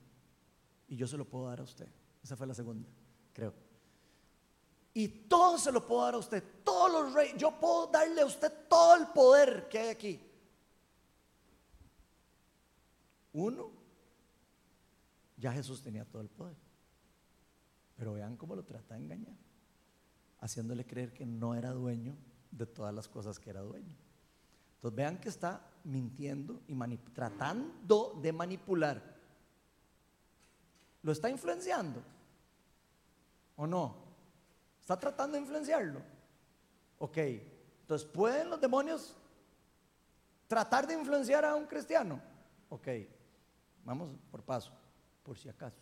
Y yo se lo puedo dar a usted. Esa fue la segunda, creo. Y todo se lo puedo dar a usted, todos los reyes, yo puedo darle a usted todo el poder que hay aquí. Uno, ya Jesús tenía todo el poder. Pero vean cómo lo trata de engañar, haciéndole creer que no era dueño de todas las cosas que era dueño. Entonces vean que está mintiendo y tratando de manipular. ¿Lo está influenciando? ¿O no? ¿Está tratando de influenciarlo? Ok, entonces ¿pueden los demonios tratar de influenciar a un cristiano? Ok, Vamos por paso, por si acaso.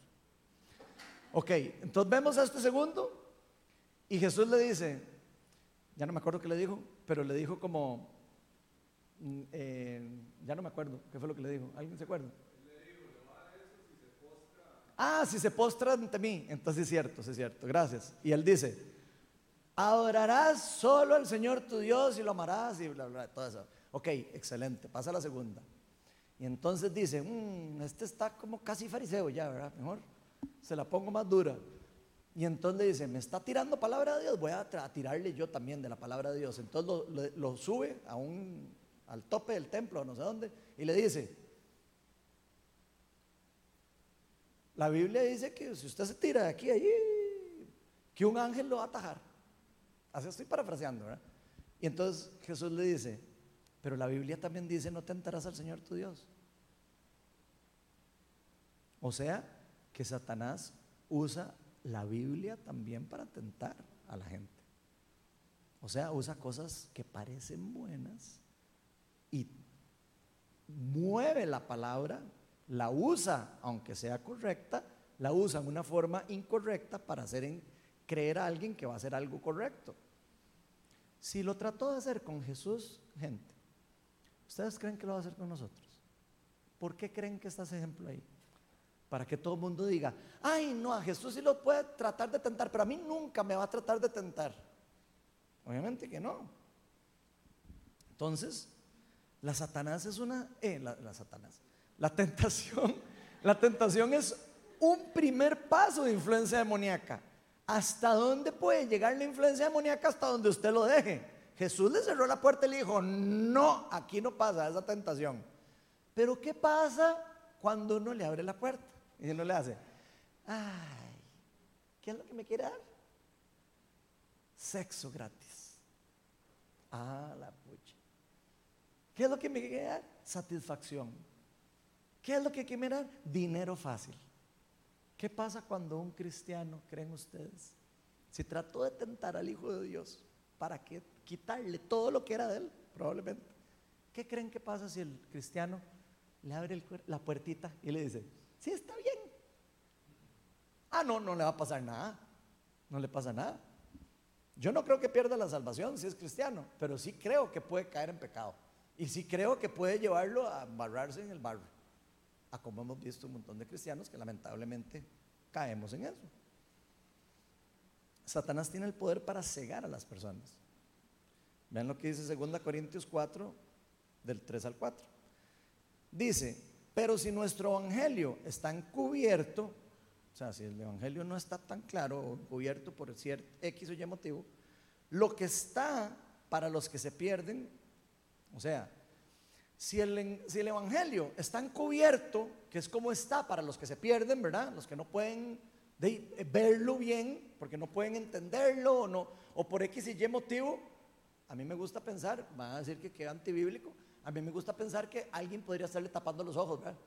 Ok, entonces vemos a este segundo y Jesús le dice, ya no me acuerdo qué le dijo, pero le dijo como, eh, ya no me acuerdo qué fue lo que le dijo. ¿Alguien se acuerda? Ah, si se postra ante mí, entonces es cierto, es cierto, gracias. Y él dice, adorarás solo al Señor tu Dios y lo amarás y bla, bla, todo eso. Ok, excelente, pasa a la segunda. Y entonces dice, mm, este está como casi fariseo ya, ¿verdad? Mejor se la pongo más dura. Y entonces dice, me está tirando palabra de Dios, voy a, tirarle yo también de la palabra de Dios. Entonces lo, sube a un, al tope del templo, no sé dónde, y le dice, la Biblia dice que si usted se tira de aquí allí, que un ángel lo va a atajar. Así estoy parafraseando. Y entonces Jesús le dice, pero la Biblia también dice, no tentarás al Señor tu Dios. O sea, que Satanás usa la Biblia también para tentar a la gente. O sea, usa cosas que parecen buenas y mueve la palabra, la usa, aunque sea correcta, la usa en una forma incorrecta para hacer creer a alguien que va a hacer algo correcto. Si lo trató de hacer con Jesús, gente, ¿Ustedes creen que lo va a hacer con nosotros? ¿Por qué creen que está ese ejemplo ahí? para que todo el mundo diga, ay, no, a Jesús sí lo puede tratar de tentar, pero a mí nunca me va a tratar de tentar. Obviamente que no. Entonces, la Satanás es una, eh, la, Satanás, la tentación, la tentación es un primer paso de influencia demoníaca. ¿Hasta dónde puede llegar la influencia demoníaca? Hasta donde usted lo deje. Jesús le cerró la puerta y le dijo, no, aquí no pasa esa tentación. Pero ¿qué pasa cuando uno le abre la puerta? Y uno le hace, ay, ¿qué es lo que me quiere dar? Sexo gratis. Ah, la. ¿Qué es lo que me quiere? Satisfacción. ¿Qué es lo que quiere dar? Dinero fácil. ¿Qué pasa cuando un cristiano, creen ustedes, si trató de tentar al Hijo de Dios para que quitarle todo lo que era de él, probablemente, ¿qué creen que pasa si el cristiano le abre la puertita y le dice, sí, está bien? Ah, no, no le va a pasar nada, no le pasa nada. Yo no creo que pierda la salvación si es cristiano, pero sí creo que puede caer en pecado. Y sí creo que puede llevarlo a embarrarse en el barro a como hemos visto un montón de cristianos que lamentablemente caemos en eso. Satanás tiene el poder para cegar a las personas. Vean lo que dice 2 Corintios 4, del 3 al 4. Dice, pero si nuestro evangelio está encubierto, o sea, si el evangelio no está tan claro o encubierto por cierto X o Y motivo, lo que está para los que se pierden, o sea, si el, Evangelio está encubierto, que es como está para los que se pierden, ¿verdad? Los que no pueden verlo bien, porque no pueden entenderlo o, no, o por X y Y motivo, a mí me gusta pensar, van a decir que queda antibíblico, a mí me gusta pensar que alguien podría estarle tapando los ojos, ¿verdad?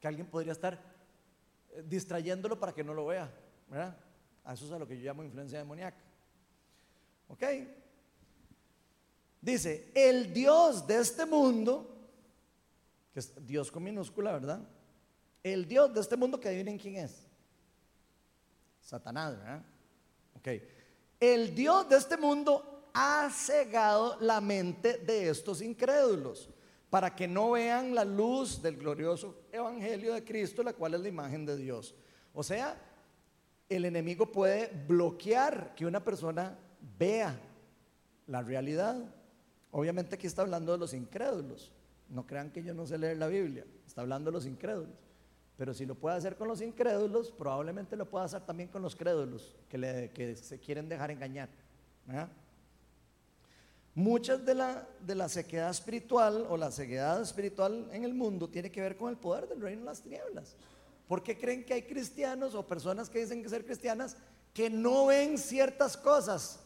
Que alguien podría estar eh, distrayéndolo para que no lo vea, ¿verdad? A eso es a lo que yo llamo influencia demoníaca. ¿Ok? Dice, el Dios de este mundo, que es Dios con minúscula, ¿verdad? El Dios de este mundo que adivinen quién es. Satanás, ¿verdad? Ok. El Dios de este mundo ha cegado la mente de estos incrédulos para que no vean la luz del glorioso evangelio de Cristo, la cual es la imagen de Dios. O sea, el enemigo puede bloquear que una persona vea la realidad. Obviamente aquí está hablando de los incrédulos. No crean que yo no sé leer la Biblia. Está hablando de los incrédulos. Pero si lo puede hacer con los incrédulos, probablemente lo pueda hacer también con los crédulos que, se quieren dejar engañar. Muchas de la, de la sequedad espiritual o la ceguedad espiritual en el mundo tiene que ver con el poder del reino de las tinieblas. ¿Por qué creen que hay cristianos o personas que dicen que ser cristianas que no ven ciertas cosas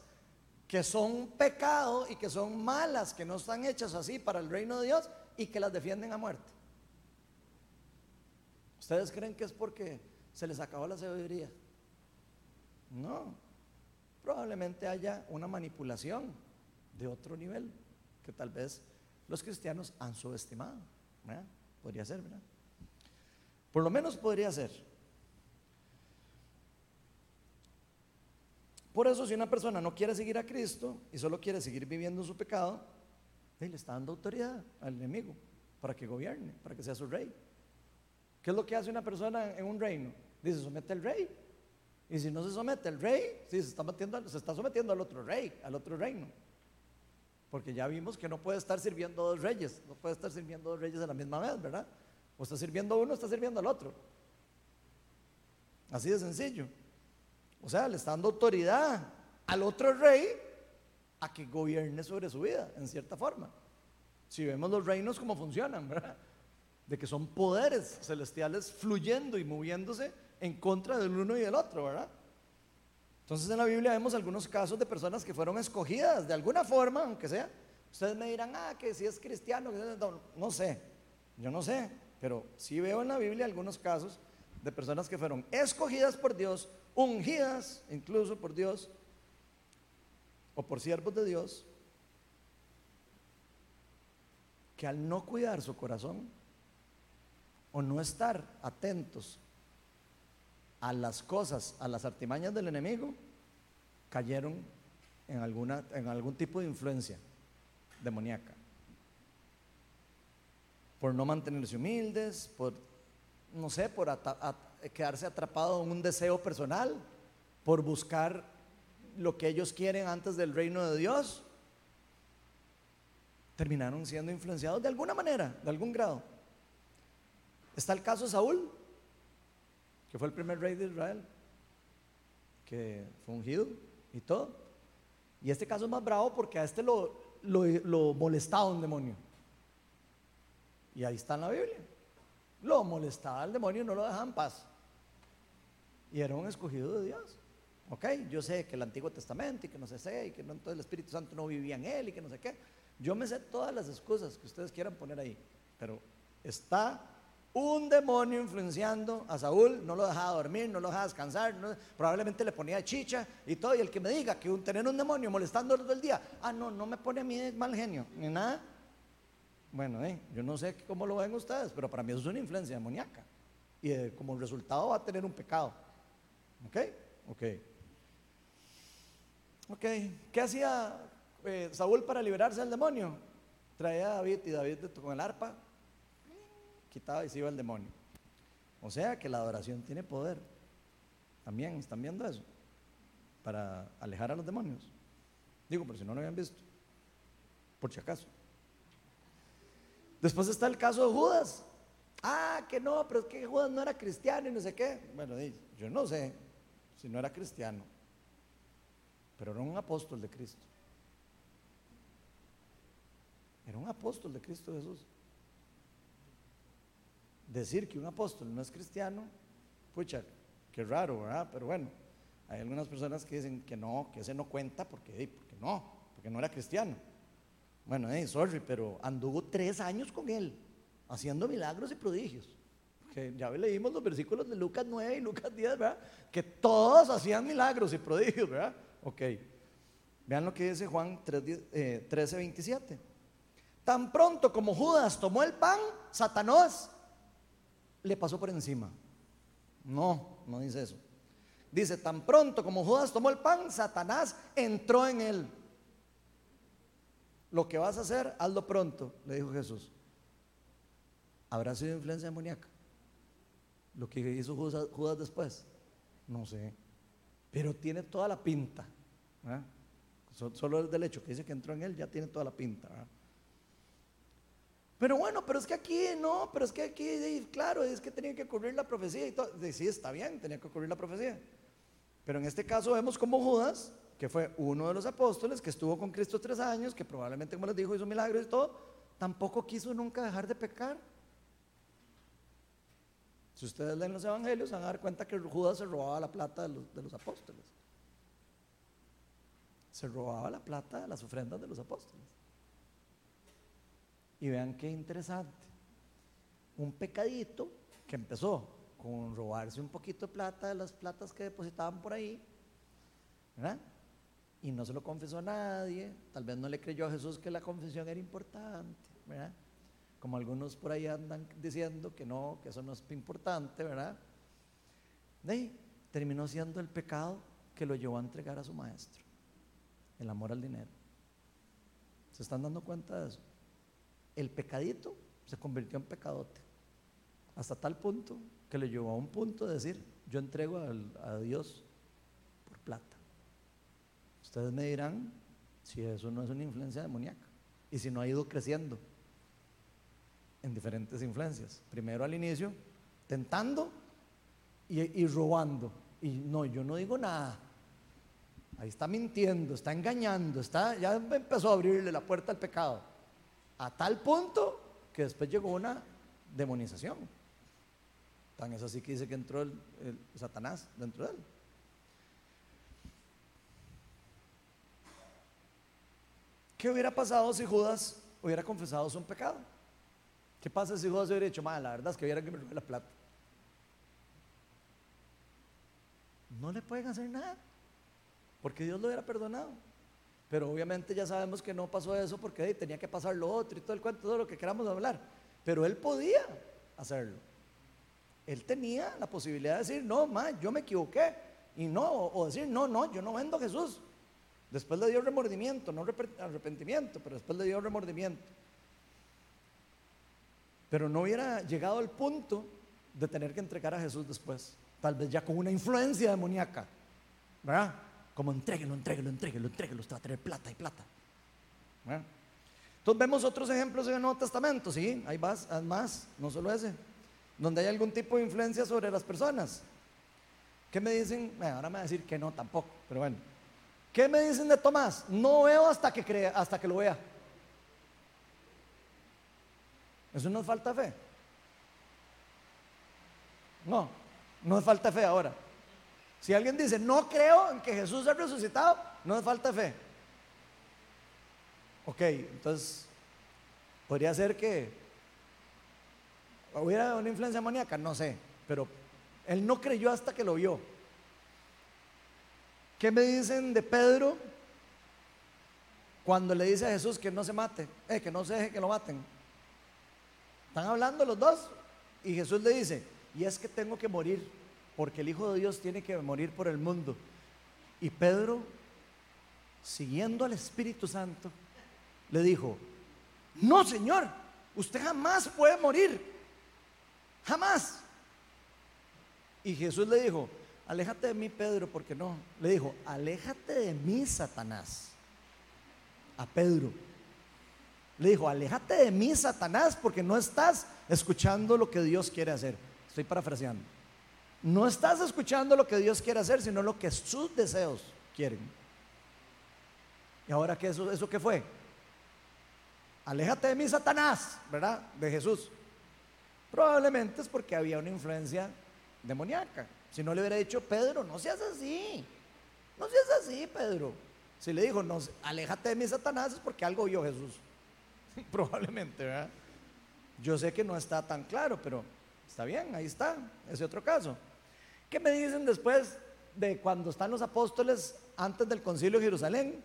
que son pecado y que son malas, que no están hechas así para el reino de Dios y que las defienden a muerte. ¿Ustedes creen que es porque se les acabó la sabiduría? No, probablemente haya una manipulación de otro nivel que tal vez los cristianos han subestimado. Podría ser, ¿verdad? Por lo menos podría ser. Por eso si una persona no quiere seguir a Cristo y solo quiere seguir viviendo su pecado, le está dando autoridad al enemigo para que gobierne, para que sea su rey. ¿Qué es lo que hace una persona en un reino? Dice, somete al rey. Y si no se somete al rey, está se está sometiendo al otro rey, al otro reino. Porque ya vimos que no puede estar sirviendo a dos reyes, no puede estar sirviendo a dos reyes a la misma vez, ¿verdad? O está sirviendo a uno, está sirviendo al otro. Así de sencillo. O sea, le está dando autoridad al otro rey a que gobierne sobre su vida, en cierta forma. Si vemos los reinos como funcionan. De que son poderes celestiales fluyendo y moviéndose en contra del uno y del otro, ¿verdad? Entonces en la Biblia vemos algunos casos de personas que fueron escogidas de alguna forma, aunque sea. Ustedes me dirán, ah, que si es cristiano, no, no sé, yo no sé, pero sí veo en la Biblia algunos casos de personas que fueron escogidas por Dios ungidas incluso por Dios o por siervos de Dios, que al no cuidar su corazón o no estar atentos a las cosas, a las artimañas del enemigo, cayeron en, alguna, en algún tipo de influencia demoníaca. Por no mantenerse humildes, por no sé, por quedarse atrapado en un deseo personal, por buscar lo que ellos quieren antes del reino de Dios, terminaron siendo influenciados de alguna manera, de algún grado. Está el caso de Saúl, que fue el primer rey de Israel, que fue ungido y todo. Y este caso es más bravo porque a este lo, lo, molestaba un demonio. Y ahí está en la Biblia. Lo molestaba el demonio y no lo dejaba en paz. Y era un escogido de Dios. Ok, yo sé que el Antiguo Testamento y que no sé sé, y que no, todo el Espíritu Santo no vivía en él y que no sé qué. Yo me sé todas las excusas que ustedes quieran poner ahí, pero está un demonio influenciando a Saúl, no lo dejaba dormir, no lo dejaba descansar, probablemente le ponía chicha y todo. Y el que me diga que un, tener un demonio molestándolo todo el día, ah, no, no me pone a mí mal genio, ni nada. Bueno, eh, yo no sé cómo lo ven ustedes, pero para mí eso es una influencia demoníaca. Y eh, como resultado va a tener un pecado. ¿Ok? Ok. Ok, ¿qué hacía eh, Saúl para liberarse del demonio? Traía a David y David con el arpa quitaba y se iba el demonio. O sea que la adoración tiene poder. También están viendo eso. Para alejar a los demonios. Digo, pero si no lo habían visto. Por si acaso. Después está el caso de Judas. Ah, que no, pero es que Judas no era cristiano y no sé qué. Bueno, yo no sé si no era cristiano pero era un apóstol de Cristo. Era un apóstol de Cristo Jesús. Decir que un apóstol no es cristiano, pucha, qué raro, ¿verdad? Pero bueno, hay algunas personas que dicen que no, que ese no cuenta porque, porque no, porque no era cristiano. Bueno, hey, sorry, pero anduvo tres años con él, haciendo milagros y prodigios. Ya leímos los versículos de Lucas 9 y Lucas 10, ¿verdad? Que todos hacían milagros y prodigios, ¿verdad? Ok. Vean lo que dice Juan 13, 27. Eh, Tan pronto como Judas tomó el pan, Satanás le pasó por encima. No, no dice eso. Dice, tan pronto como Judas tomó el pan, Satanás entró en él. Lo que vas a hacer, hazlo pronto, le dijo Jesús. ¿Habrá sido influencia demoníaca? Lo que hizo Judas después, no sé. Pero tiene toda la pinta. Solo el del hecho que dice que entró en él ya tiene toda la pinta. Pero bueno, pero es que aquí no, pero es que aquí, claro, es que tenía que ocurrir la profecía y todo. Sí, está bien, tenía que ocurrir la profecía. Pero en este caso vemos como Judas, que fue uno de los apóstoles que estuvo con Cristo tres años, que probablemente, como les dijo, hizo milagros y todo, tampoco quiso nunca dejar de pecar. Si ustedes leen los evangelios, van a dar cuenta que Judas se robaba la plata de los, apóstoles. Se robaba la plata de las ofrendas de los apóstoles. Y vean qué interesante. Un pecadito que empezó con robarse un poquito de plata de las platas que depositaban por ahí, ¿verdad? Y no se lo confesó a nadie, tal vez no le creyó a Jesús que la confesión era importante, ¿verdad? como algunos por ahí andan diciendo que no, que eso no es importante, ¿verdad? terminó siendo el pecado que lo llevó a entregar a su maestro, el amor al dinero. ¿Se están dando cuenta de eso? El pecadito se convirtió en pecadote, hasta tal punto que le llevó a un punto de decir, yo entrego a Dios. Ustedes me dirán si eso no es una influencia demoníaca y si no ha ido creciendo en diferentes influencias. Primero al inicio, tentando y, robando. Y no, yo no digo nada. Ahí está mintiendo, está engañando, está, ya empezó a abrirle la puerta al pecado. A tal punto que después llegó una demonización. Tan es así que dice que entró el, Satanás dentro de él. ¿Qué hubiera pasado si Judas hubiera confesado su pecado? ¿Qué pasa si Judas hubiera dicho, la verdad es que hubiera que me la plata? No le pueden hacer nada, porque Dios lo hubiera perdonado. Pero obviamente ya sabemos que no pasó eso porque tenía que pasar lo otro y todo el cuento, todo lo que queramos hablar. Pero él podía hacerlo. Él tenía la posibilidad de decir, no, ma, yo me equivoqué. Y no, o decir, no, no, yo no vendo a Jesús. Después le dio remordimiento, no arrepentimiento, pero después le dio remordimiento. Pero no hubiera llegado al punto de tener que entregar a Jesús después. Tal vez ya con una influencia demoníaca. ¿Verdad? Como entréguelo, entréguelo, entréguelo, entréguelo. Usted va a tener plata y plata. ¿verdad? Entonces vemos otros ejemplos en el Nuevo Testamento, sí, hay más, más, no solo ese, donde hay algún tipo de influencia sobre las personas. ¿Qué me dicen? Ahora me va a decir que no tampoco, pero bueno. ¿Qué me dicen de Tomás? No veo hasta que crea, hasta que lo vea. Eso no es falta de fe. No, no es falta fe ahora. Si alguien dice, no creo en que Jesús ha resucitado, no es falta fe. Ok, entonces, podría ser que hubiera una influencia demoníaca, no sé, pero él no creyó hasta que lo vio. ¿Qué me dicen de Pedro cuando le dice a Jesús que no se mate, eh, que no se deje que lo maten? Están hablando los dos y Jesús le dice, y es que tengo que morir, porque el Hijo de Dios tiene que morir por el mundo. Y Pedro, siguiendo al Espíritu Santo, le dijo, no Señor, usted jamás puede morir, jamás. Y Jesús le dijo, aléjate de mí Pedro, porque no. Le dijo, aléjate de mí Satanás. A Pedro. Le dijo, aléjate de mí Satanás, porque no estás escuchando lo que Dios quiere hacer. Estoy parafraseando. No estás escuchando lo que Dios quiere hacer, sino lo que sus deseos quieren. ¿Y ahora qué eso, eso qué fue? Aléjate de mí, Satanás, ¿verdad? De Jesús. Probablemente es porque había una influencia demoníaca. Si no le hubiera dicho, Pedro, no seas así. No seas así, Pedro. Si le dijo, no, aléjate de mí, Satanás, es porque algo vio Jesús. Probablemente, ¿verdad? Yo sé que no está tan claro, pero está bien, ahí está. Ese otro caso. ¿Qué me dicen después de cuando están los apóstoles antes del concilio de Jerusalén?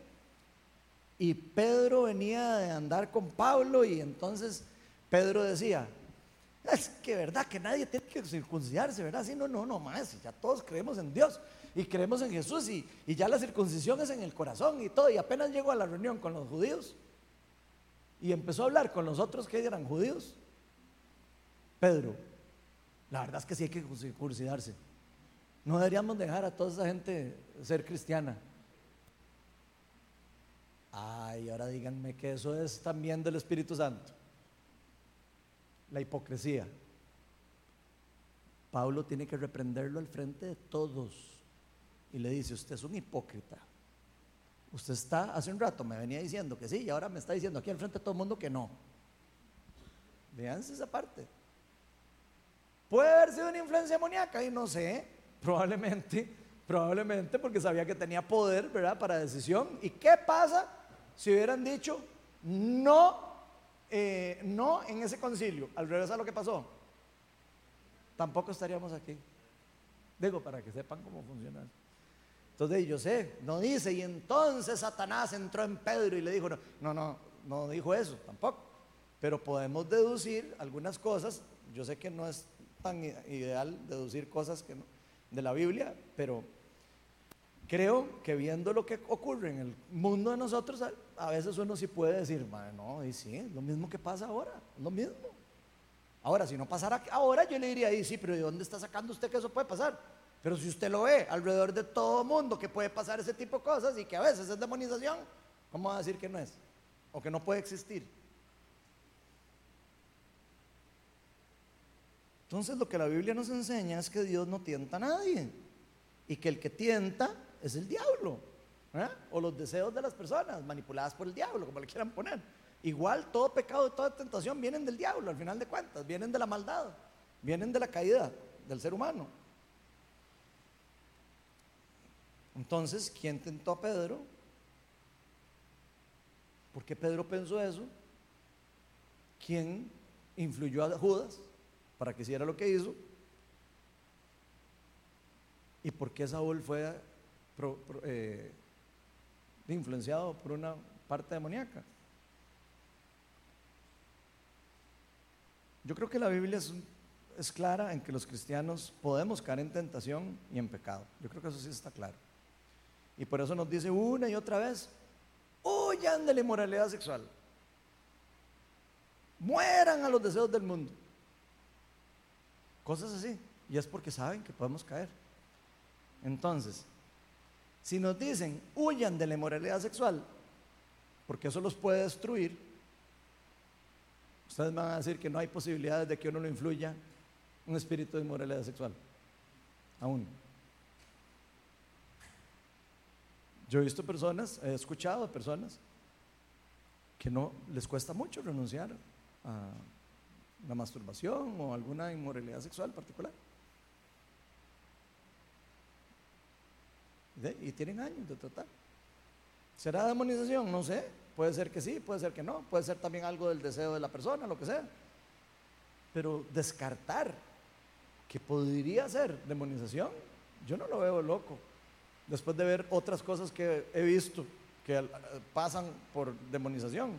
Y Pedro venía de andar con Pablo y entonces Pedro decía, es que verdad que nadie tiene que circuncidarse, ¿verdad? Sí, no, no, no más, ya todos creemos en Dios y creemos en Jesús y, y ya la circuncisión es en el corazón y todo. Y apenas llegó a la reunión con los judíos y empezó a hablar con los otros que eran judíos, Pedro, la verdad es que sí hay que circuncidarse. No deberíamos dejar a toda esa gente ser cristiana. Ay, ahora díganme que eso es también del Espíritu Santo. La hipocresía. Pablo tiene que reprenderlo al frente de todos y le dice, usted es un hipócrita. Usted está, hace un rato me venía diciendo que sí y ahora me está diciendo aquí al frente de todo el mundo que no. Veanse esa parte. Puede haber sido una influencia demoníaca y no sé, probablemente, probablemente porque sabía que tenía poder, ¿verdad? Para decisión. ¿Y qué pasa si hubieran dicho no, eh, no en ese concilio? Al revés a lo que pasó. Tampoco estaríamos aquí. Digo, para que sepan cómo funciona. Entonces yo sé, no dice, y entonces Satanás entró en Pedro y le dijo, no, no, no, no dijo eso tampoco. Pero podemos deducir algunas cosas. Yo sé que no es tan ideal deducir cosas de la Biblia, pero creo que viendo lo que ocurre en el mundo de nosotros, a, veces uno sí puede decir, no, y sí, lo mismo que pasa ahora, lo mismo. Ahora, si no pasara ahora, yo le diría, y sí, pero ¿de dónde está sacando usted que eso puede pasar? Pero si usted lo ve alrededor de todo mundo que puede pasar ese tipo de cosas y que a veces es demonización, ¿cómo va a decir que no es? O que no puede existir. Entonces lo que la Biblia nos enseña es que Dios no tienta a nadie y que el que tienta es el diablo o los deseos de las personas manipuladas por el diablo, como le quieran poner. Igual todo pecado y toda tentación vienen del diablo, al final de cuentas, vienen de la maldad, vienen de la caída del ser humano. Entonces, ¿quién tentó a Pedro? ¿Por qué Pedro pensó eso? ¿Quién influyó a Judas para que hiciera lo que hizo? ¿Y por qué Saúl fue eh, influenciado por una parte demoníaca? Yo creo que la Biblia es, clara en que los cristianos podemos caer en tentación y en pecado. Yo creo que eso sí está claro. Y por eso nos dice una y otra vez, huyan de la inmoralidad sexual. Mueran a los deseos del mundo. Cosas así. Y es porque saben que podemos caer. Entonces, si nos dicen, huyan de la inmoralidad sexual, porque eso los puede destruir, ustedes van a decir que no hay posibilidades de que uno lo influya un espíritu de inmoralidad sexual. Aún. Yo he visto personas, he escuchado personas que no les cuesta mucho renunciar a la masturbación o alguna inmoralidad sexual particular. Y tienen años de tratar. ¿Será demonización? No sé. Puede ser que sí, puede ser que no. Puede ser también algo del deseo de la persona, lo que sea. Pero descartar que podría ser demonización, yo no lo veo loco. Después de ver otras cosas que he visto que eh, pasan por demonización.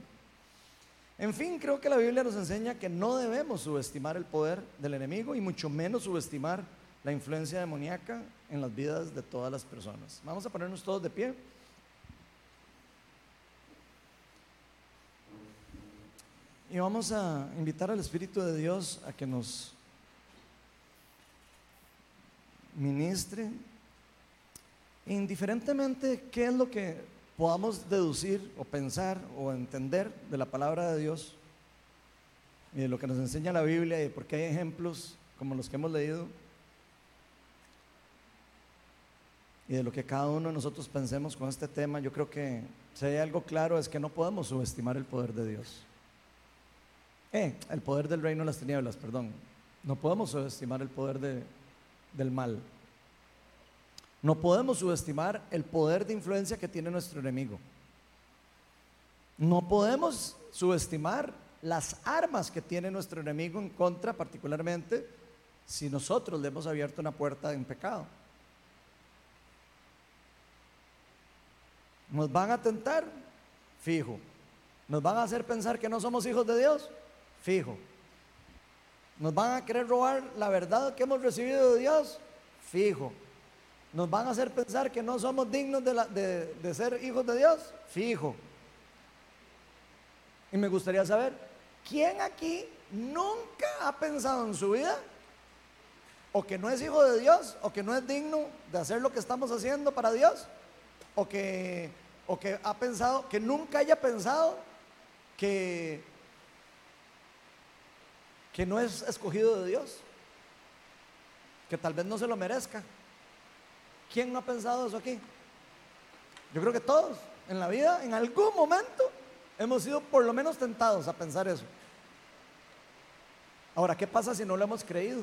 En fin, creo que la Biblia nos enseña que no debemos subestimar el poder del enemigo y mucho menos subestimar la influencia demoníaca en las vidas de todas las personas. Vamos a ponernos todos de pie. Y vamos a invitar al Espíritu de Dios a que nos ministre, indiferentemente qué es lo que podamos deducir o pensar o entender de la palabra de Dios y de lo que nos enseña la Biblia y porque hay ejemplos como los que hemos leído y de lo que cada uno de nosotros pensemos con este tema, yo creo que si hay algo claro es que no podemos subestimar el poder de Dios. Eh, el poder del reino de las tinieblas, perdón. No podemos subestimar el poder de, del mal. No podemos subestimar el poder de influencia que tiene nuestro enemigo. No podemos subestimar las armas que tiene nuestro enemigo en contra, particularmente si nosotros le hemos abierto una puerta en pecado. ¿Nos van a tentar? Fijo. ¿Nos van a hacer pensar que no somos hijos de Dios? Fijo. ¿Nos van a querer robar la verdad que hemos recibido de Dios? Fijo. ¿Nos van a hacer pensar que no somos dignos de, de ser hijos de Dios? Fijo. Y me gustaría saber, ¿quién aquí nunca ha pensado en su vida o que no es hijo de Dios o que no es digno de hacer lo que estamos haciendo para Dios? O que o que ha pensado, que nunca haya pensado que, que no es escogido de Dios, que tal vez no se lo merezca. ¿Quién no ha pensado eso aquí? Yo creo que todos en la vida, en algún momento, hemos sido por lo menos tentados a pensar eso. Ahora, ¿qué pasa si no lo hemos creído?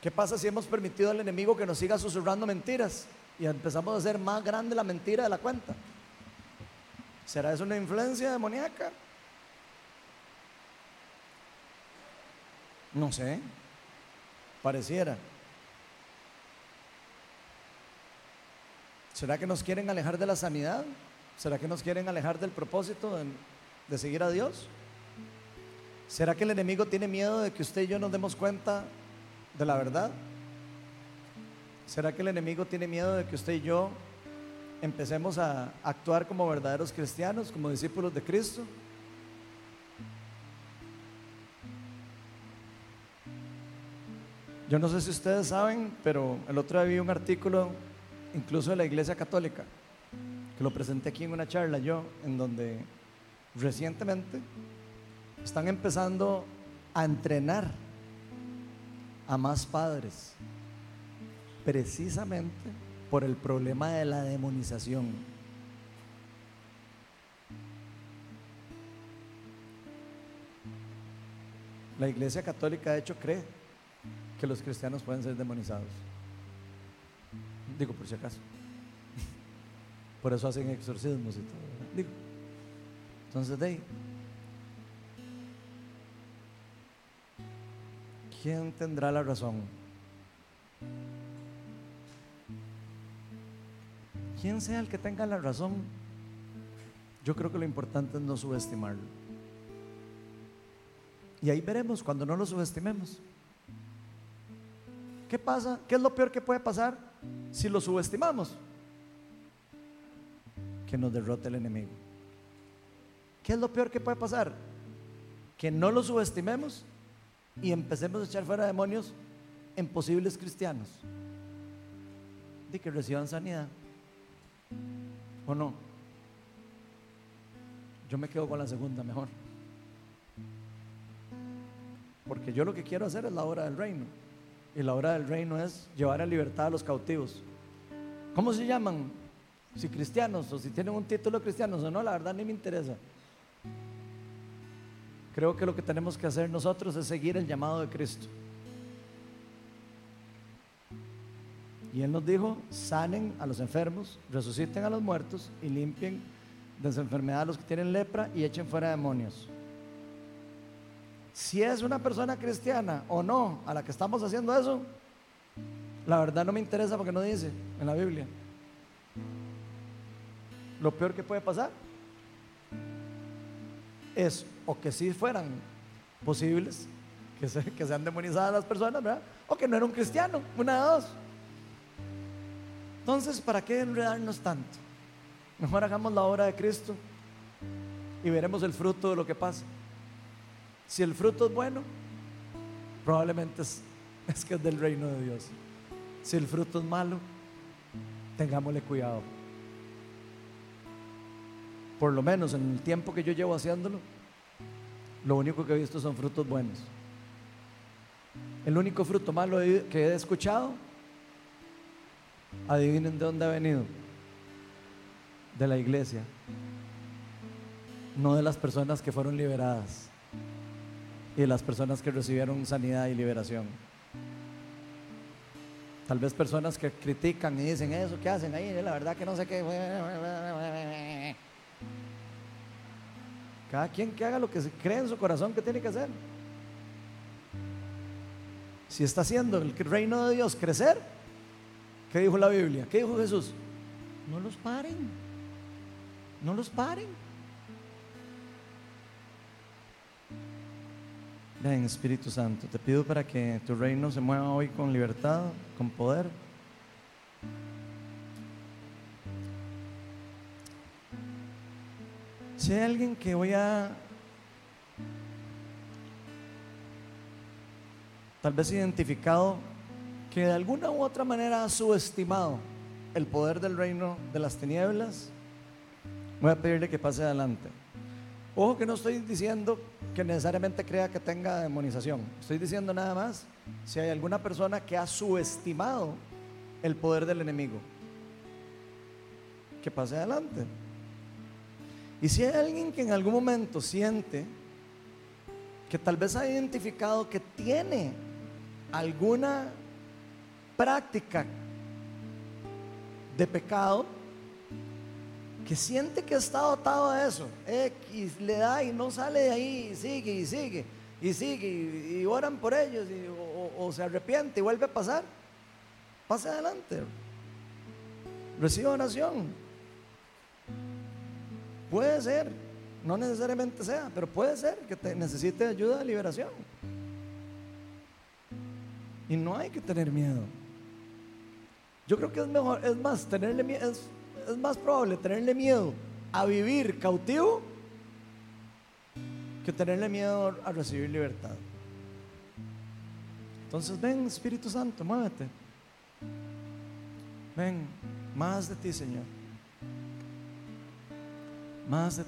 ¿Qué pasa si hemos permitido al enemigo que nos siga susurrando mentiras? Y empezamos a hacer más grande la mentira de la cuenta. ¿Será eso una influencia demoníaca? No sé, pareciera. ¿Será que nos quieren alejar de la sanidad? ¿Será que nos quieren alejar del propósito de, de, seguir a Dios? ¿Será que el enemigo tiene miedo de que usted y yo nos demos cuenta de la verdad? ¿Será que el enemigo tiene miedo de que usted y yo empecemos a actuar como verdaderos cristianos, como discípulos de Cristo? Yo no sé si ustedes saben, pero el otro día vi un artículo, incluso de la Iglesia Católica, que lo presenté aquí en una charla yo, en donde recientemente están empezando a entrenar a más padres precisamente por el problema de la demonización. La Iglesia Católica de hecho cree que los cristianos pueden ser demonizados. Digo por si acaso. Por eso hacen exorcismos y todo. Digo. Entonces, de ahí, ¿quién tendrá la razón? Quien sea el que tenga la razón, yo creo que lo importante es no subestimarlo. Y ahí veremos cuando no lo subestimemos. ¿Qué pasa? ¿Qué es lo peor que puede pasar si lo subestimamos? Que nos derrote el enemigo. ¿Qué es lo peor que puede pasar? Que no lo subestimemos y empecemos a echar fuera demonios en posibles cristianos. De que reciban sanidad. ¿O no? Yo me quedo con la segunda mejor. Porque yo lo que quiero hacer es la obra del reino. Y la obra del reino es llevar a libertad a los cautivos. ¿Cómo se llaman? Si cristianos o si tienen un título cristiano o no, la verdad ni me interesa. Creo que lo que tenemos que hacer nosotros es seguir el llamado de Cristo. Y Él nos dijo, sanen a los enfermos, resuciten a los muertos y limpien de su enfermedad a los que tienen lepra y echen fuera demonios. Si es una persona cristiana o no a la que estamos haciendo eso, la verdad no me interesa porque no dice en la Biblia. Lo peor que puede pasar es o que si fueran posibles, que, que sean demonizadas las personas, ¿verdad? O que no era un cristiano, una de dos. Entonces, ¿para qué enredarnos tanto? Mejor hagamos la obra de Cristo y veremos el fruto de lo que pasa. Si el fruto es bueno, probablemente es, es que es del reino de Dios. Si el fruto es malo, tengámosle cuidado. Por lo menos en el tiempo que yo llevo haciéndolo, lo único que he visto son frutos buenos. El único fruto malo que he escuchado, adivinen de dónde ha venido. De la iglesia. No de las personas que fueron liberadas. Y de las personas que recibieron sanidad y liberación. Tal vez personas que critican y dicen eso, ¿qué hacen ahí? La verdad que no sé qué. Cada quien que haga lo que cree en su corazón que tiene que hacer. Si está haciendo el reino de Dios crecer, ¿qué dijo la Biblia? ¿Qué dijo Jesús? No los paren. No los paren. Ven, Espíritu Santo, te pido para que tu reino se mueva hoy con libertad, con poder. Si hay alguien que voy a tal vez identificado que de alguna u otra manera ha subestimado el poder del reino de las tinieblas, voy a pedirle que pase adelante. Ojo que no estoy diciendo que necesariamente crea que tenga demonización. Estoy diciendo nada más si hay alguna persona que ha subestimado el poder del enemigo. Que pase adelante. Y si hay alguien que en algún momento siente que tal vez ha identificado que tiene alguna práctica de pecado, que siente que está dotado a eso, X le da y no sale de ahí, y sigue y sigue, y sigue, y, oran por ellos, o, o, se arrepiente y vuelve a pasar, pase adelante, reciba oración, Puede ser, no necesariamente sea, pero puede ser que te necesite ayuda de liberación. Y no hay que tener miedo. Yo creo que es mejor, es más, tenerle es, es más probable tenerle miedo a vivir cautivo que tenerle miedo a recibir libertad. Entonces ven, Espíritu Santo, muévete. Ven, más de ti, Señor. Más de